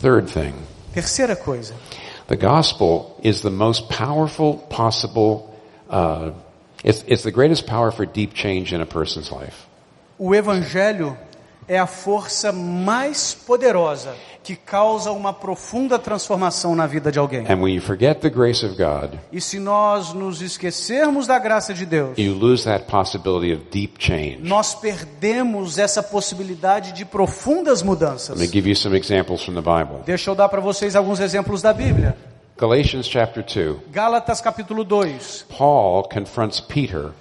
Third thing, Terceira coisa, the gospel is the most powerful possible, uh, it's, it's the greatest power for deep change in a person's life. o Evangelho é a força mais poderosa que causa uma profunda transformação na vida de alguém. And when you forget the grace of God, E se nós nos esquecermos da graça de Deus, you lose that possibility of deep change. nós perdemos essa possibilidade de profundas mudanças. Let me give you some examples from the Bible. Deixa eu dar para vocês alguns exemplos da Bíblia. Galatians chapter 2. Gálatas capítulo 2. Paul confronts Peter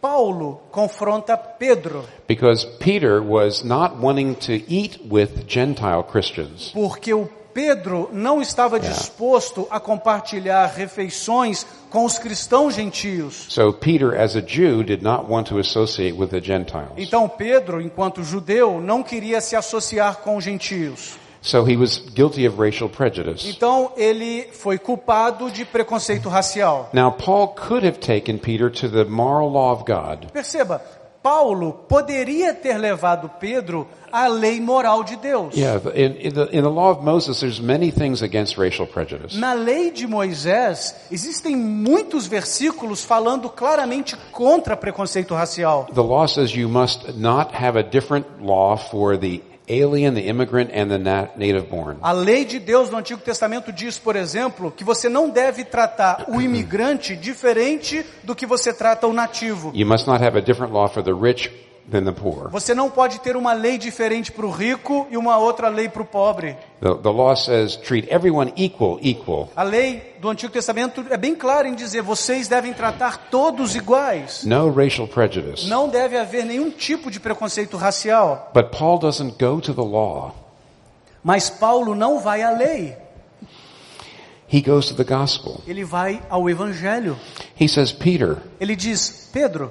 Paulo confronta Pedro, because Peter was not wanting to eat with Gentile Christians. porque o Pedro não estava disposto a compartilhar refeições com os cristãos gentios. So Peter, as a Jew, did not want to associate with the Gentiles. Então Pedro, enquanto judeu, não queria se associar com os gentios. So he was guilty of racial prejudice. Então ele foi culpado de preconceito racial. Now Paul could have taken Peter to the moral law of God, Perceba, Paulo poderia ter levado Pedro à lei moral de Deus. Yeah, in, in, the, in the law of Moses, there's many things against racial prejudice. Na lei de Moisés, existem muitos versículos falando claramente contra preconceito racial. The law says you must not have a different law for the alien, the immigrant, and the na- native born. A lei de Deus no Antigo Testamento diz, por exemplo, que você não deve tratar o imigrante diferente do que você trata o nativo. You must not have a different law for the rich than the poor. Você não pode ter uma lei diferente para o rico e uma outra lei para o pobre. The, the law says treat everyone equal, equal. A lei do Antigo Testamento é bem clara em dizer vocês devem tratar todos iguais. No racial prejudice. Não deve haver nenhum tipo de preconceito racial. But Paul doesn't go to the law. Mas Paulo não vai à lei, He goes to the gospel. ele vai ao evangelho. He says, Peter, Ele diz: Pedro,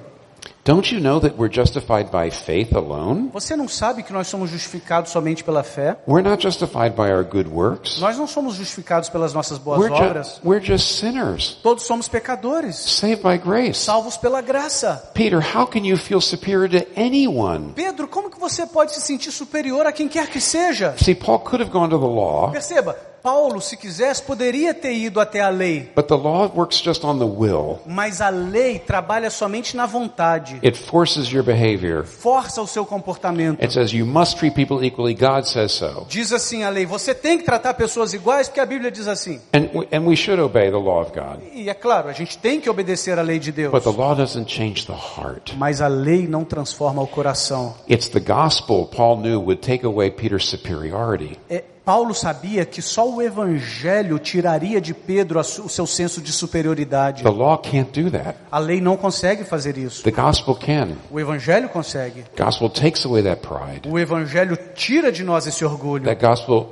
don't you know that we're justified by faith alone? você não sabe que nós somos justificados somente pela fé? We're not justified by our good works. Nós não somos justificados pelas nossas boas We're, obras. ju- we're just sinners, Todos somos pecadores, saved by grace. salvos pela graça. Peter, how can you feel superior to anyone? Pedro, como que você pode se sentir superior a quem quer que seja? See, Paul could have gone to the law, Perceba, Paulo, se quisesse, poderia ter ido até a lei, but the law works just on the will. mas a lei trabalha somente na vontade, It forces your behavior. força o seu comportamento. It says you must treat people equally. God says so. Diz assim a lei: você tem que tratar pessoas iguais, porque a Bíblia diz assim. And, we- and we should obey the law of God. E é claro, a gente tem que obedecer à lei de Deus. But the law doesn't change the heart. Mas a lei não transforma o coração. It's the gospel Paul knew would take away Peter's superiority. É, Paulo sabia que só o evangelho tiraria de Pedro o seu senso de superioridade. The law can't do that. A lei não consegue fazer isso. The gospel can. O evangelho consegue. Gospel takes away that pride. O evangelho tira de nós esse orgulho. That gospel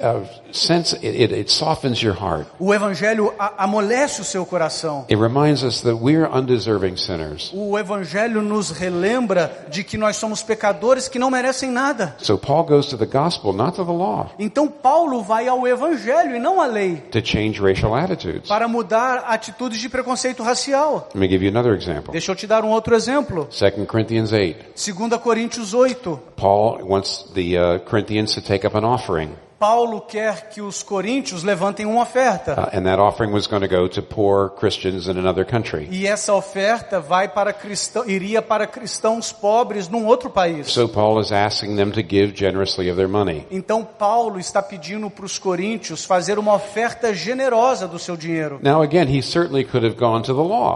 uh. O evangelho amolece o seu coração. It reminds us that we're undeserving sinners. O evangelho nos relembra de que nós somos pecadores que não merecem nada. So Paul goes to the gospel, not to the law, Então Paulo vai ao evangelho e não à lei para mudar atitudes de preconceito racial. Deixa eu te dar um outro exemplo. 2 Corinthians 8. 2 Coríntios 8. Paul wants the uh, Corinthians to take up an offering. Paulo quer que os coríntios levantem uma oferta. Uh. E essa oferta vai para cristão, iria para cristãos pobres num outro país. So Paul is asking them to give generously of their money. Então Paulo está pedindo para os coríntios fazer uma oferta generosa do seu dinheiro. Now again.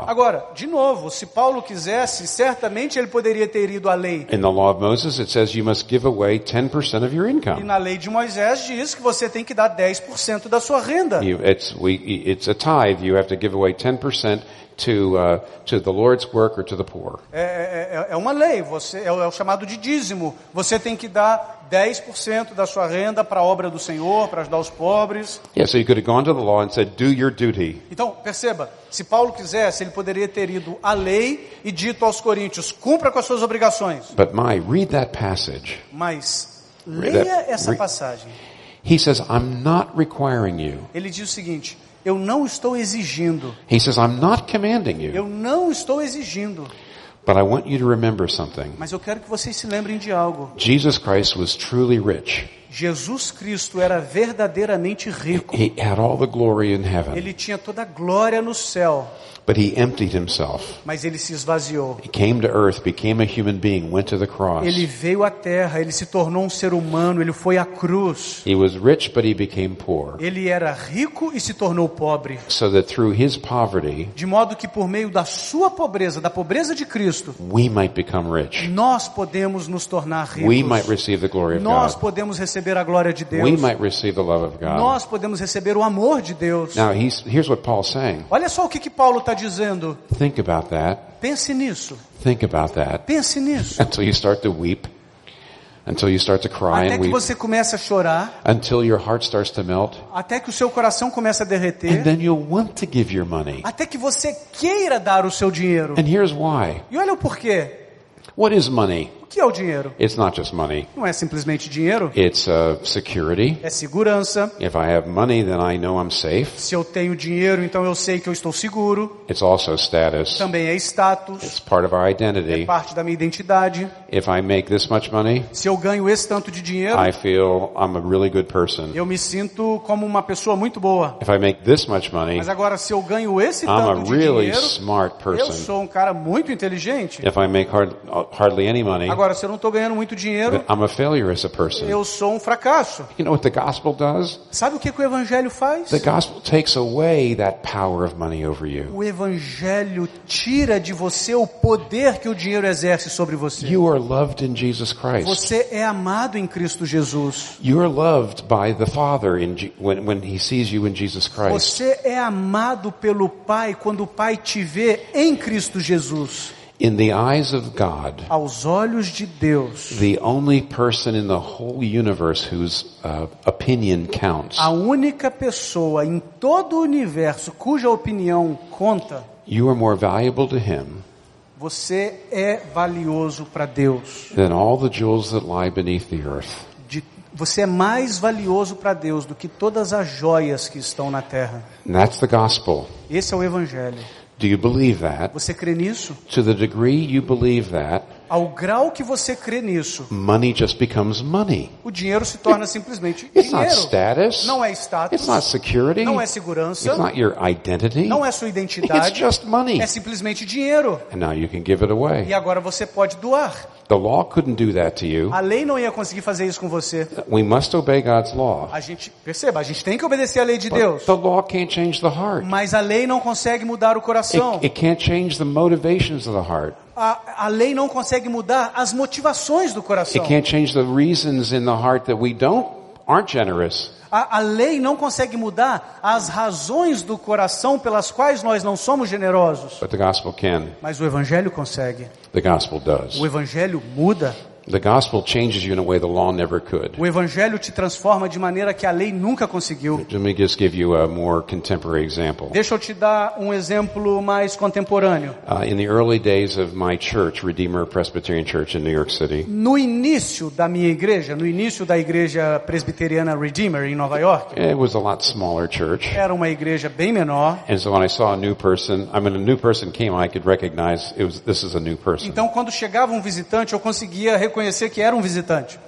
Agora, de novo, se Paulo quisesse, certamente ele poderia ter ido à lei. In the law of Moses, it says you must give away 10% of your E income. na lei de Moisés diz que você tem que dar 10% da sua renda. You, it's, we, it's a tithe. You have to give away 10% to, uh, to the Lord's work or to the poor. É, é- é uma lei, você, é, o, é o chamado de dízimo. Você tem que dar 10% da sua renda para a obra do Senhor, para ajudar os pobres. Yeah, so you could have gone to the law and said, do your duty. Então, perceba, se Paulo quisesse, ele poderia ter ido à lei e dito aos coríntios, cumpra com as suas obrigações. But my, read that passage. Mas leia essa Re- passagem. He says, I'm not requiring you. Ele diz o seguinte, eu não estou exigindo, He says, I'm not commanding you, eu não estou exigindo, but I want you to remember something. mas eu quero que vocês se lembrem de algo. Jesus Christ was truly rich. Jesus Cristo era verdadeiramente rico. He had all the glory in heaven, Ele tinha toda a glória no céu, but he emptied himself. mas ele se esvaziou. He came to earth, became a human being, went to the cross. Ele veio à terra, ele se tornou um ser humano, ele foi à cruz. He was rich, but he became poor. Ele era rico e se tornou pobre. So that through his poverty, De modo que por meio da sua pobreza, da pobreza de Cristo, we might become rich. nós podemos nos tornar We might ricos. receive the glory of Nós God. podemos receber a glória de We Deus. might receive the love of God. Nós podemos receber o amor de Deus. Now, here's what Paul's saying. Olha só o que, que Paulo está dizendo. Think about that. Pense nisso. Think about that Pense nisso. until you start to weep, until you start to cry Até and que você comece a chorar, until your heart starts to melt, até que o seu coração comece a and derreter, then you'll want to give your money. até que você queira dar o seu dinheiro. And here's why. E olha o porquê. What is money? Que é o dinheiro? It's not just money. Não é simplesmente dinheiro, It's uh, security. é segurança. If I have money, then I know I'm safe. Se eu tenho dinheiro, então eu sei que eu estou seguro. It's also status. Também é status, It's part of our é identity. parte da minha identidade. If I make this much money, Se eu ganho esse tanto de dinheiro, I feel I'm a really good person. eu me sinto como uma pessoa muito boa. If I make this much money, Mas agora, se eu ganho esse I'm a tanto de really dinheiro, smart eu person. sou um cara muito inteligente. If I make hard, hardly any money, Agora, se eu não estou ganhando muito dinheiro, I'm a failure as a person. eu sou um fracasso. You know what the gospel does? Sabe o que, que o Evangelho faz? The gospel takes away that power of money over you. O Evangelho tira de você o poder que o dinheiro exerce sobre você. You are loved in Jesus Christ. Você é amado em Cristo Jesus. You are loved by the Father in Je- when, when He sees you in Jesus Christ. Você é amado pelo Pai quando o Pai te vê em Cristo Jesus. In the eyes of God, Aos olhos de Deus, the only person in the whole universe whose uh, opinion counts, a única pessoa em todo o universo cuja opinião conta, you are more valuable to Him você é valioso para Deus. than all the jewels that lie beneath the earth. De- você é mais valioso para Deus do que todas as joias que estão na terra. And that's the gospel. Esse é o Evangelho. Do you believe that? Você crê nisso? To the degree you believe that, Ao grau que você crê nisso, money just becomes money. o dinheiro se torna simplesmente It's not dinheiro. status. Não é status. It's not security. Não é segurança. It's not your identity. Não é sua It's identidade. just money. É simplesmente dinheiro. And now you can give it E away. agora você pode doar. The law couldn't do that to you. A lei não ia conseguir fazer isso com você. We must obey God's law. A gente, perceba, a gente tem que obedecer a lei de But Deus. the law can't change the heart. Mas a lei não consegue mudar o coração. It, it can't change the motivations of the heart. A, a lei não consegue mudar as motivações do coração. It can't change the reasons in the heart that we don't aren't generous. A, a lei não consegue mudar as razões do coração pelas quais nós não somos generosos. But the gospel can. Mas o Evangelho consegue. The gospel does. O Evangelho muda. The gospel changes you in a way the law never could. O Evangelho te transforma de maneira que a lei nunca conseguiu. Let me just give you a more contemporary example. Deixa eu te dar um exemplo mais contemporâneo. In the early days of my church, Redeemer Presbyterian Church in New York City, No início da minha igreja, no início da igreja presbiteriana Redeemer em Nova York, it was a lot smaller church. era uma igreja bem menor. And so when I saw a new person, I mean, a new person came, I could recognize it was, this is a new person. Então, quando chegava um visitante, eu conseguia reconhecer que era um visitante.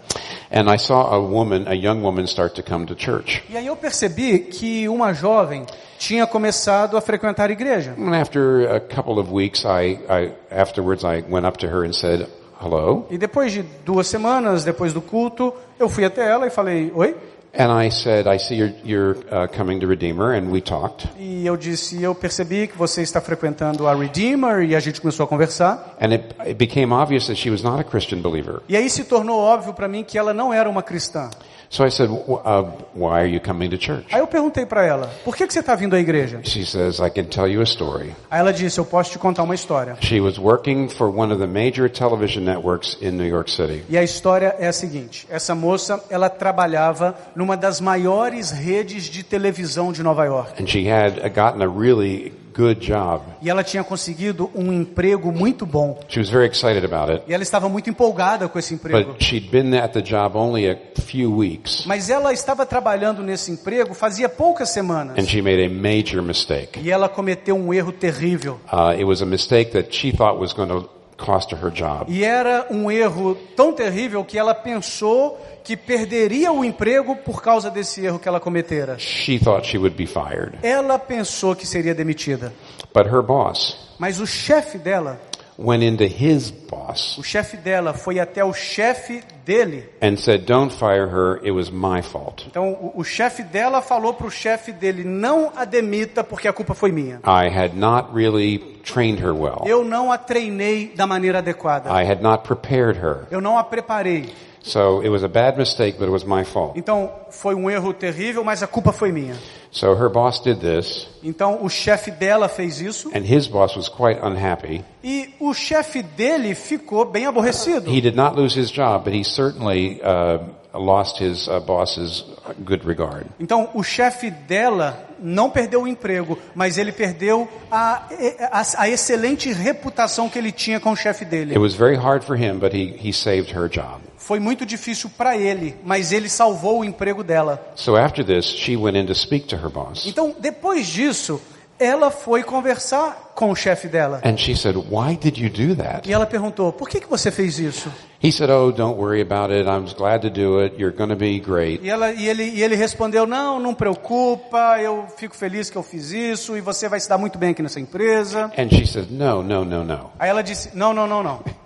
And I saw a woman, a young woman start to come to church. E aí eu percebi que uma jovem tinha começado a frequentar a igreja. And after a couple of weeks, I, I, afterwards I went up to her and said, hello. E depois de duas semanas, depois do culto, eu fui até ela e falei, oi? And I said, I see you're, you're uh, coming to Redeemer, and we talked. E eu disse, eu percebi que você está frequentando a Redeemer, e a gente começou a conversar. And it, it became obvious that she was not a Christian believer. E aí se tornou óbvio para mim que ela não era uma cristã. So I said, "W- uh, why are you coming to church? Aí eu perguntei para ela, por que, que você está vindo à igreja? She says, I can tell you a story. Aí ela disse, eu posso te contar uma história. She was working for one of the major television networks in New York City. E a história é a seguinte: essa moça, ela trabalhava numa das maiores redes de televisão de Nova York. And she had gotten a really good job. E ela tinha conseguido um emprego muito bom. She was very excited about it. E ela estava muito empolgada com esse emprego. But she'd been at the job only a few weeks. Mas ela estava trabalhando nesse emprego fazia poucas semanas. And she made a major mistake. E ela cometeu um erro terrível. Uh, it was a mistake that she thought was going to cost her her job. E era um erro tão terrível que ela pensou que perderia o emprego por causa desse erro que ela cometera. She thought she would be fired. Ela pensou que seria demitida. But her boss Mas o chefe dela, went into his boss o chefe dela foi até o chefe dele. and said, Don't fire her, it was my fault. Então o, o chefe dela falou para o chefe dele: não a demita porque a culpa foi minha. I had not really trained her well. Eu não a treinei da maneira adequada. I had not prepared her. Eu não a preparei. So it was a bad mistake, but it was my fault. Então foi um erro terrível, mas a culpa foi minha. So her boss did this, Então o chefe dela fez isso and his boss was quite unhappy. e o chefe dele ficou bem aborrecido. He did not lose his job, but he certainly uh, lost his uh, boss's good regard. Então o chefe dela não perdeu o emprego, mas ele perdeu a, a, a excelente reputação que ele tinha com o chefe It dele. was very hard for him, but he, he saved her job. Foi muito difícil para ele, mas ele salvou o emprego dela. So after this, she went in to speak to her boss. Então depois disso, ela foi conversar com o chefe dela. And she said, Why did you do that? E ela perguntou: por que, que você fez isso? He said, Oh, don't worry about it. I'm glad to do it. You're going to be great. E, ela, e, ele, e ele respondeu: Não, não preocupa, eu fico feliz que eu fiz isso e você vai se dar muito bem aqui nessa empresa. And she said, No, no, no, no. Aí ela disse: Não, não, não, não.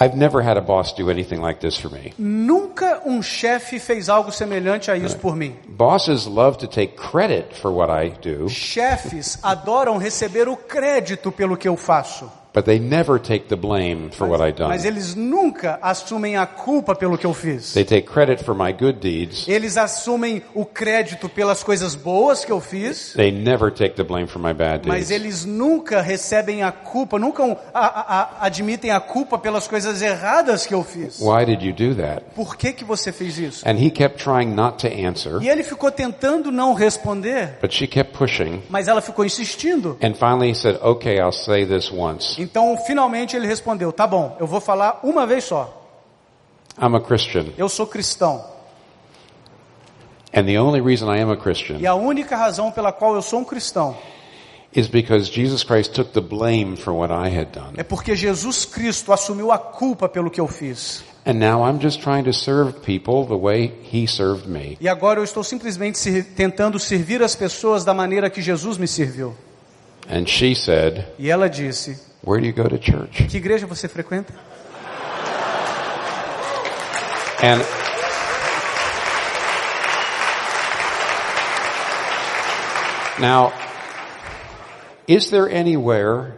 I've never had a boss do anything like this for me. Nunca um chefe fez algo semelhante a isso por mim. Bosses love to take credit for what I do, Chefes adoram receber o crédito pelo que eu faço, but they never take the blame for what I mas done. eles nunca assumem a culpa pelo que eu fiz. They take credit for my good deeds. Eles assumem o crédito pelas coisas boas que eu fiz, They never take the blame for my bad mas eles nunca recebem a culpa, nunca a- a- admitem a culpa pelas coisas erradas que eu fiz. Why did you do that? Por que que você fez isso? And he kept trying not to answer, E ele ficou tentando não responder, but she kept pushing. mas ela ficou insistindo. And finally he said, Okay, I'll say this once. Então, finalmente ele respondeu: "Tá bom, eu vou falar uma vez só. I'm a Christian. Eu sou cristão. And the only reason I am a Christian E a única razão pela qual eu sou um cristão is because Jesus Christ took the blame for what I had done. é porque Jesus Cristo assumiu a culpa pelo que eu fiz. And now I'm just trying to serve people the way he served me. E agora eu estou simplesmente tentando servir as pessoas da maneira que Jesus me serviu." And she said, E ela disse: Where do you go to church? "Que igreja você frequenta?" And now, is there anywhere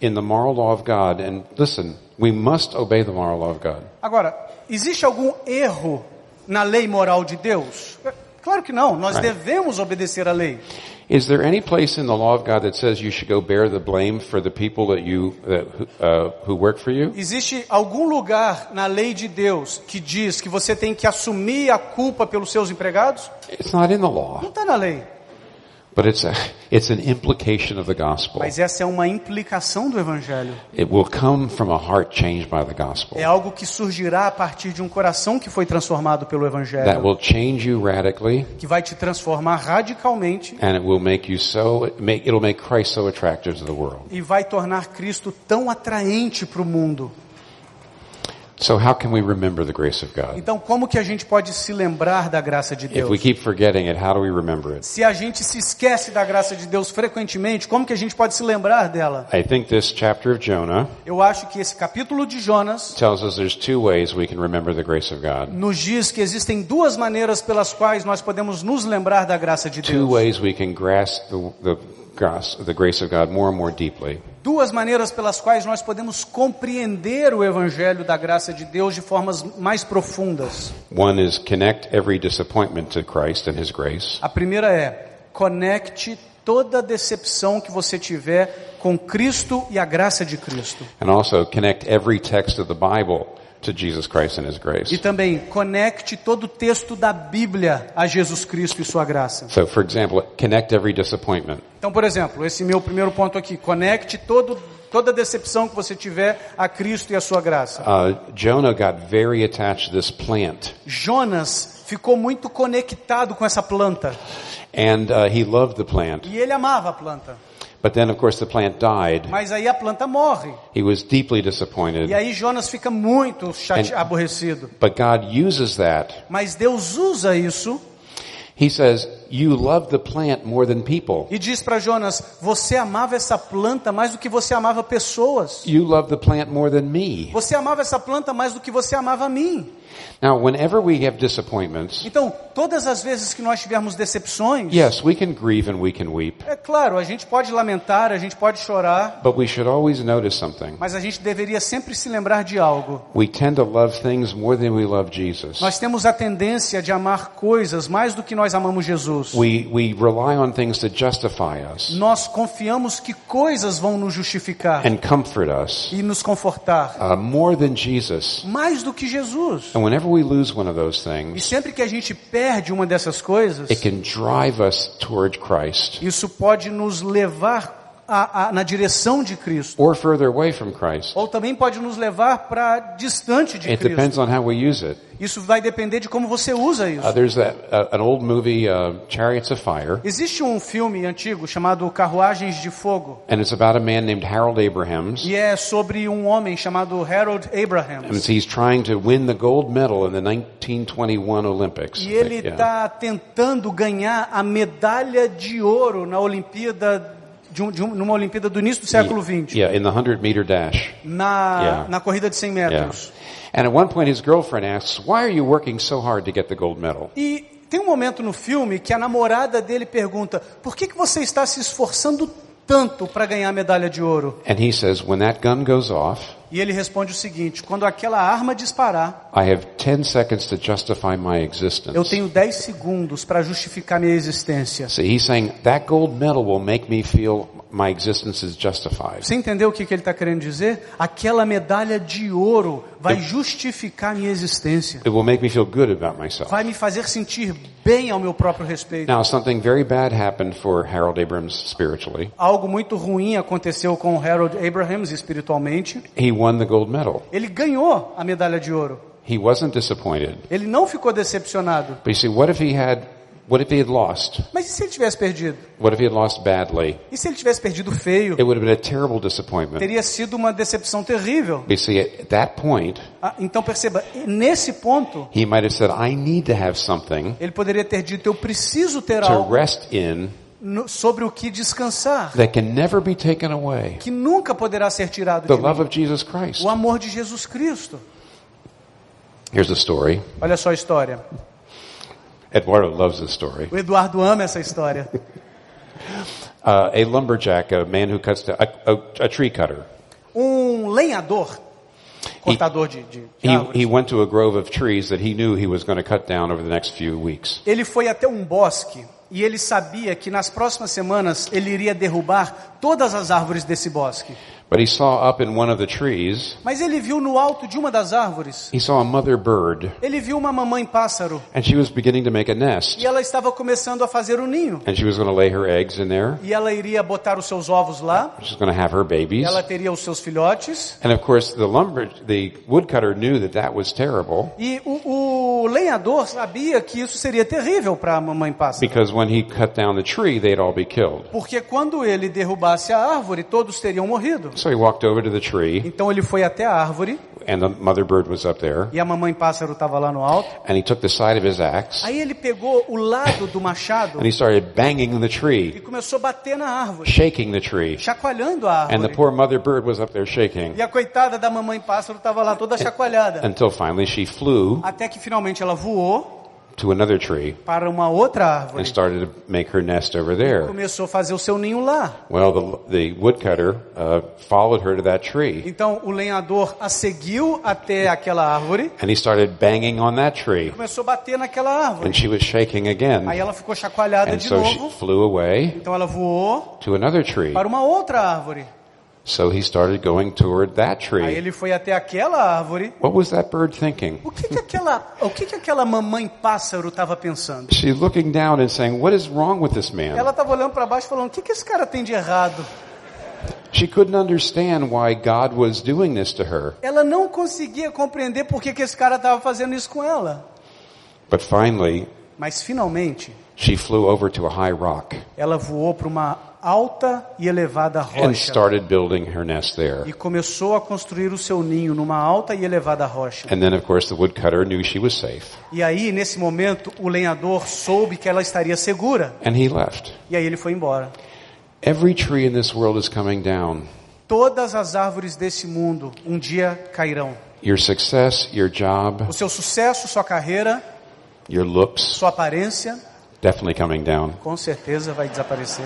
in the moral law of God, and listen, we must obey the moral law of God. Agora, existe algum erro na lei moral de Deus? É, Claro que não, nós Right. devemos obedecer à lei. Is there any place in the law of God that says you should go bear the blame for the people that you that, uh, who work for you? Existe algum lugar na lei de Deus que diz que você tem que assumir a culpa pelos seus empregados? It's not in the law, Não está na lei. But it's a, it's an implication of the gospel. Mas essa é uma implicação do Evangelho. It will come from a heart changed by the gospel. É algo que surgirá a partir de um coração que foi transformado pelo That Evangelho, will change you radically, que vai te transformar radicalmente and it will make you so make it'll make Christ so attractive to the world. e vai tornar Cristo tão atraente para o mundo. So how can we remember the grace of God? Então, como que a gente pode se lembrar da graça de If we Deus? keep forgetting it, how do we remember it? Se a gente se esquece da graça de Deus frequentemente, como que a gente pode se lembrar dela? I think this chapter of Jonah Eu acho que esse capítulo de Jonas tells us there's two ways we can remember the grace of God. nos diz que existem duas maneiras pelas quais nós podemos nos lembrar da graça de Two Deus. ways we can grasp the, the the grace of God more and more deeply. Duas maneiras pelas quais nós podemos compreender o evangelho da graça de Deus de formas mais profundas. One is connect every disappointment to Christ and His grace. A primeira é conecte toda decepção que você tiver com Cristo e a graça de Cristo. And also connect every text of the Bible to Jesus Christ and His grace. E também conecte todo o texto da Bíblia a Jesus Cristo e sua graça. So, for example, connect every disappointment. Então, por exemplo, esse meu primeiro ponto aqui, conecte todo, toda decepção que você tiver a Cristo e a sua graça. Uh, Jonah got very attached to this plant, Jonas ficou muito conectado com essa planta and uh, he loved the plant. e ele amava a planta. But then, of course, the plant died. Mas aí a planta morre. He was deeply disappointed. E aí Jonas fica muito chate... And- aborrecido. But God uses that. Mas Deus usa isso He says, "You love the plant more than people. e diz para Jonas: Você amava essa planta mais do que você amava pessoas. You love the plant more than me." Você amava essa planta mais do que você amava a mim. Now, whenever we have disappointments, Então, todas as vezes que nós tivermos decepções, yes, we can grieve and we can weep, é claro, a gente pode lamentar, a gente pode chorar, but we should always notice something. mas a gente deveria sempre se lembrar de algo. We tend to love things more than we love Jesus. Nós temos a tendência de amar coisas mais do que nós amamos Jesus. We, we rely on things to justify us Nós confiamos que coisas vão nos justificar and comfort us e nos confortar, uh, more than Jesus. mais do que Jesus. And whenever we lose one of those E things, sempre que a gente perde uma dessas coisas, it can drive us toward Christ. isso pode nos levar a- a- na direção de Cristo. or further away from Christ. Ou também pode nos levar para distante de It depends Cristo. on how we use it. Isso vai depender de como você usa isso. Uh, there's that, uh, an old movie, uh, Chariots of Fire, Existe um filme antigo chamado Carruagens de Fogo. and it's about a man named Harold Abrahams. E é sobre um homem chamado Harold And Abrahams. he's trying to win the gold medal in the 1921 Olympics. E ele think, yeah. está tentando ganhar a medalha de ouro na Olimpíada, de um- de um- numa Olimpíada do início do século XX. Yeah, in the 100 meter dash. Na, Yeah. na corrida de 100 Yeah. metros. And at one point his girlfriend asks, why are you working so hard to get the gold medal? E tem um momento no filme que a namorada dele pergunta: por que, que você está se esforçando tanto para ganhar a medalha de ouro? And he says, when that gun goes off, E ele responde o seguinte: quando aquela arma disparar, I have 10 seconds to justify my eu tenho 10 segundos para justificar minha existência. See, he's saying that gold medal will make me feel my existence is justified. Você entendeu o que, que ele está querendo dizer? Aquela medalha de ouro vai justificar minha existência. It will make me feel good about myself. Vai me fazer sentir bem ao meu próprio respeito. Now, something very bad happened for Harold Abrams spiritually. Algo muito ruim aconteceu com Harold Abrahams espiritualmente. He won the gold medal. Ele ganhou a medalha de ouro. He wasn't disappointed. Ele não ficou decepcionado. But you see, what if he had, what if he had lost? Mas e se ele tivesse perdido? What if he had lost badly? E se ele tivesse perdido feio? It would have been a terrible disappointment. Teria sido uma decepção terrível. You see, at that point, Ah, Então perceba, nesse ponto, he might have said, I need to have something ele poderia ter dito: Eu preciso ter to algo rest in no- sobre o que descansar, that can never be taken away. que nunca poderá ser tirado The de love mim. of Jesus Christ. O amor de Jesus Cristo. Here's a story. Olha só a história. Eduardo loves this story. O Eduardo ama essa história. Uh, a lumberjack, a man who cuts down, a, a, a tree cutter. Um lenhador, cortador de, de, de árvores. he went to a grove of trees that he knew he was going to cut down over the next few weeks. Ele foi até um bosque e ele sabia que nas próximas semanas ele iria derrubar todas as árvores desse bosque. But he saw up in one of the trees, Mas ele viu no alto de uma das árvores, he saw a mother bird, ele viu uma mamãe pássaro and she was beginning to make a nest. e ela estava começando a fazer o ninho. And she was going to lay her eggs in there. E ela iria botar os seus ovos lá, She's going to have her babies. ela teria os seus filhotes. And of course, the lumber, the woodcutter knew that that was terrible E o, o lenhador sabia que isso seria terrível para a mamãe pássaro. because when he cut down the tree, they'd all be killed. Porque quando ele derrubasse a árvore, todos teriam morrido. So he walked over to the tree, Então ele foi até a árvore and the mother bird was up there, e a mamãe pássaro estava lá no alto. and he took the side of his axe, Aí ele pegou o lado do machado and he started banging the e tree, começou a bater na árvore, shaking the tree. chacoalhando a And the árvore. poor mother bird was up there shaking E a coitada da mamãe pássaro estava lá toda chacoalhada. until finally she flew Até que finalmente ela voou to another tree para uma outra and árvore. started to make her nest over there. Começou a fazer o seu ninho lá. Well, the, the woodcutter uh, followed her to that tree, Então o lenhador a seguiu até aquela árvore, and he started banging on that tree, começou a bater naquela árvore. and she was shaking Aí again. ela ficou chacoalhada And de so she novo. flew away Então ela voou to another tree. para uma outra árvore. So he started going toward that Aí tree. ele foi até aquela árvore. What was that bird thinking? O que que aquela, o que que aquela mamãe pássaro estava pensando? She's looking down and saying, What is wrong with this man? Ela estava olhando para baixo falando: "O que que esse cara tem de errado?" She couldn't understand why God was doing this to her. Ela não conseguia compreender por que que esse cara estava fazendo isso com ela. But finally, Mas finalmente, she flew over to a high rock ela voou para uma alta e elevada and rocha started building her nest there. e começou a construir o seu ninho numa alta e elevada rocha. And then, of course, the woodcutter knew she was safe, E aí, nesse momento, o lenhador soube que ela estaria segura. and he left. E aí ele foi embora. Every tree in this world is coming down. Todas as árvores desse mundo um dia cairão. Your success, your job, O seu sucesso, sua carreira, your looks, sua aparência, definitely coming down. com certeza vai desaparecer.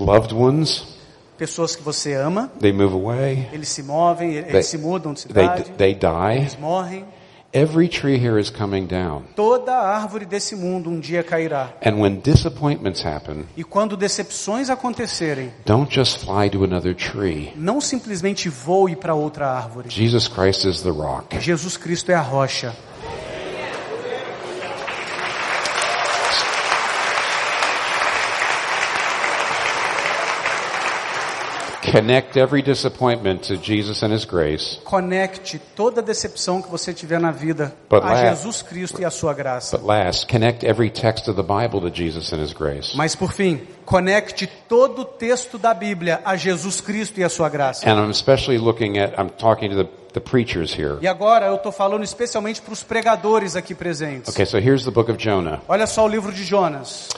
Loved ones, Pessoas que você ama, they move away, eles se movem, eles They- se mudam de they, cidade, they die. eles morrem. Every tree here is coming down. Toda árvore desse mundo um dia cairá. And when disappointments happen, E quando decepções acontecerem, don't just fly to another tree. não simplesmente voe para outra árvore. Jesus Christ is the rock. Jesus Cristo é a rocha. Connect every disappointment to Jesus and His grace. Conecte toda decepção que você tiver na vida But a la- Jesus Cristo e a sua graça. But last, connect every text of the Bible to Jesus and His grace. Mas por fim, conecte todo o texto da Bíblia a Jesus Cristo e a sua graça. And I'm especially looking at, I'm talking to the, the preachers here. E agora eu estou falando especialmente para os pregadores aqui presentes. Okay, so here's the book of Jonah. Olha só o livro de Jonas.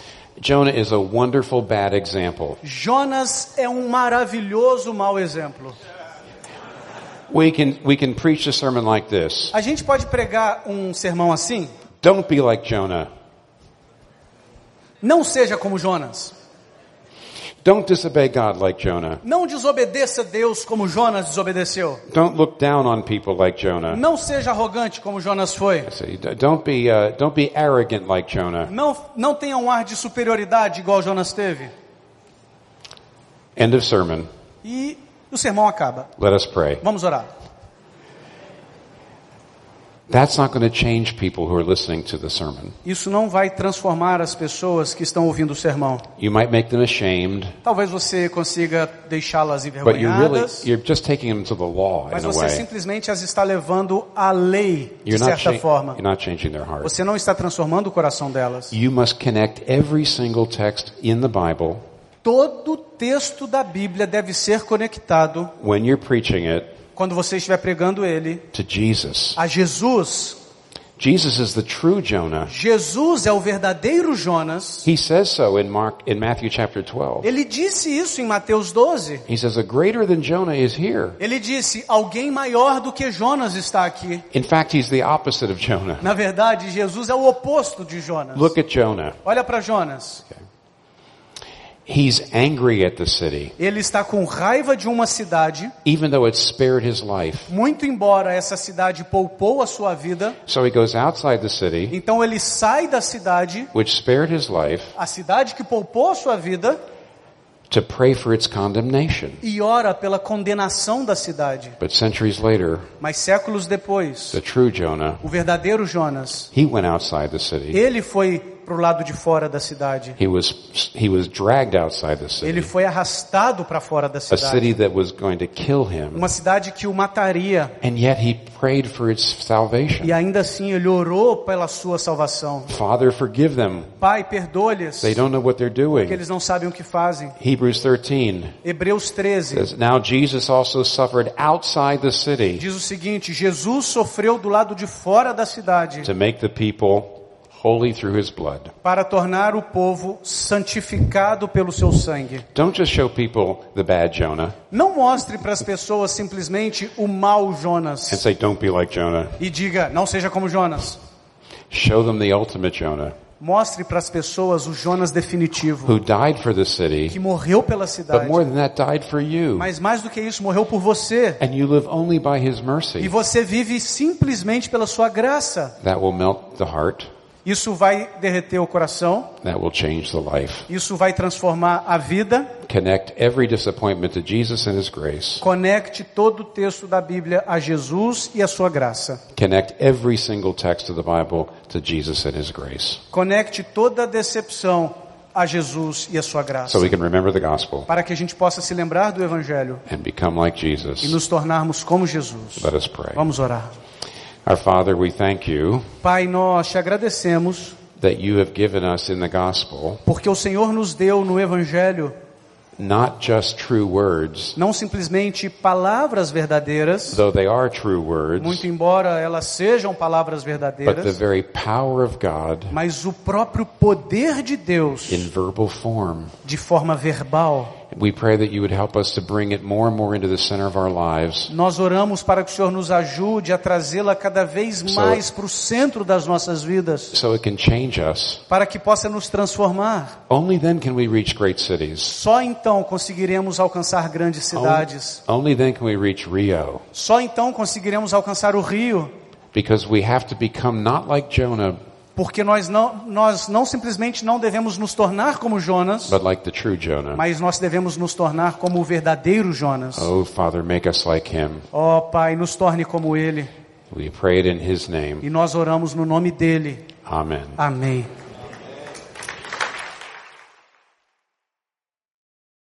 Jonah is a wonderful bad example. Jonas é um maravilhoso mau exemplo. We can, we can preach a sermon like this. A gente pode pregar um sermão assim? Don't be like Jonah. Não seja como Jonas. Don't disobey God like Jonah. Não desobedeça Deus como Jonas desobedeceu. Don't look down on people like Jonah. Não seja arrogante como Jonas foi. Don't be, uh, don't be arrogant like Jonah. Não, não tenha um ar de superioridade igual Jonas teve. End of sermon. E o sermão acaba. Let us pray. Vamos orar. That's not going to change people who are listening to the sermon. Isso não vai transformar as pessoas que estão ouvindo o sermão. You might make them ashamed, Talvez você consiga deixá-las but you're really, envergonhadas, you're just taking them to the law mas in a você way. simplesmente as está levando à lei, de You're certa forma. you're not changing their heart. Você não está transformando o coração delas. You must connect every single text in the Bible Todo texto da Bíblia deve ser conectado, when you're preaching it quando você estiver pregando ele, to Jesus. a Jesus. Jesus is the true Jonah. Jesus é o verdadeiro Jonas. He says so in Mark in Matthew chapter 12. Ele disse isso em Mateus 12. He says a greater than Jonah is here. Ele disse: Alguém maior do que Jonas está aqui. In fact, he's the opposite of Jonah. Na verdade, Jesus é o oposto de Jonas. Look at Jonah. Olha para Jonas. He's angry at the city, Ele está com raiva de uma cidade, even though it spared his life. muito embora essa cidade poupou a sua vida. So he goes outside the city, Então ele sai da cidade, which spared his life, a cidade que poupou a sua vida, to pray for its condemnation. e ora pela condenação da cidade. But centuries later, Mas séculos depois, the true Jonah, o verdadeiro Jonas, he went outside the city. ele foi para o lado de fora da cidade. He was he was dragged outside the Ele city, foi arrastado para fora da a cidade. city that was going to kill him, Uma cidade que o mataria. and yet he prayed for its salvation. E ainda assim ele orou pela sua salvação. Father, forgive them. Pai, perdoa-lhes, They don't know what they're porque doing. eles não sabem o que fazem. Hebrews 13 Hebreus 13 says, Now Jesus also suffered outside the city diz o seguinte: Jesus sofreu do lado de fora da cidade to make the people holy through his blood. para tornar o povo santificado pelo seu sangue. Don't just show people the bad Jonah Não mostre para as pessoas simplesmente o mau and Jonas say, Don't be like Jonah. e diga: não seja como Jonas. Show them the ultimate Jonah Mostre para as pessoas o Jonas definitivo, who died for the que city, morreu pela but cidade. more than that, died for you. Mas mais do que isso, morreu por você. And you live only by his E você vive simplesmente pela sua graça. That will melt the heart. Isso vai derreter o coração, That will change the life. isso vai transformar a vida. Connect every disappointment to Jesus and his grace. Conecte todo o texto da Bíblia a Jesus e a sua graça. Connect every single text of the Bible to Jesus and his grace. Conecte toda a decepção a Jesus e a sua graça. So we can remember the gospel Para que a gente possa se lembrar do Evangelho and become like e nos tornarmos como Jesus. Let us pray. Vamos orar. Our Father, we thank you Pai, nós te agradecemos that you have given us in the gospel porque o Senhor nos deu no Evangelho not just true words, não simplesmente palavras verdadeiras, though they are true words, muito embora elas sejam palavras but the verdadeiras, very power of God mas o próprio poder de Deus in verbal form. de forma verbal. We pray that you would help us to bring it more and more into the center of our lives Nós oramos para que o Senhor nos ajude a trazê-la cada vez So- mais para o centro das nossas vidas, so it can change us. para que possa nos transformar. Only then can we reach great cities. Só então conseguiremos alcançar grandes cidades. Only then can we reach Rio. Só então conseguiremos alcançar o rio, Because we have to become not like Jonah, porque nós não, nós não simplesmente não devemos nos tornar como Jonas, like Jonah. mas nós devemos nos tornar como o verdadeiro Jonas. Oh, Father, make us like him. Ó Pai, nos torne como ele. We pray it in his name. E nós oramos no nome dele. Amen. Amém.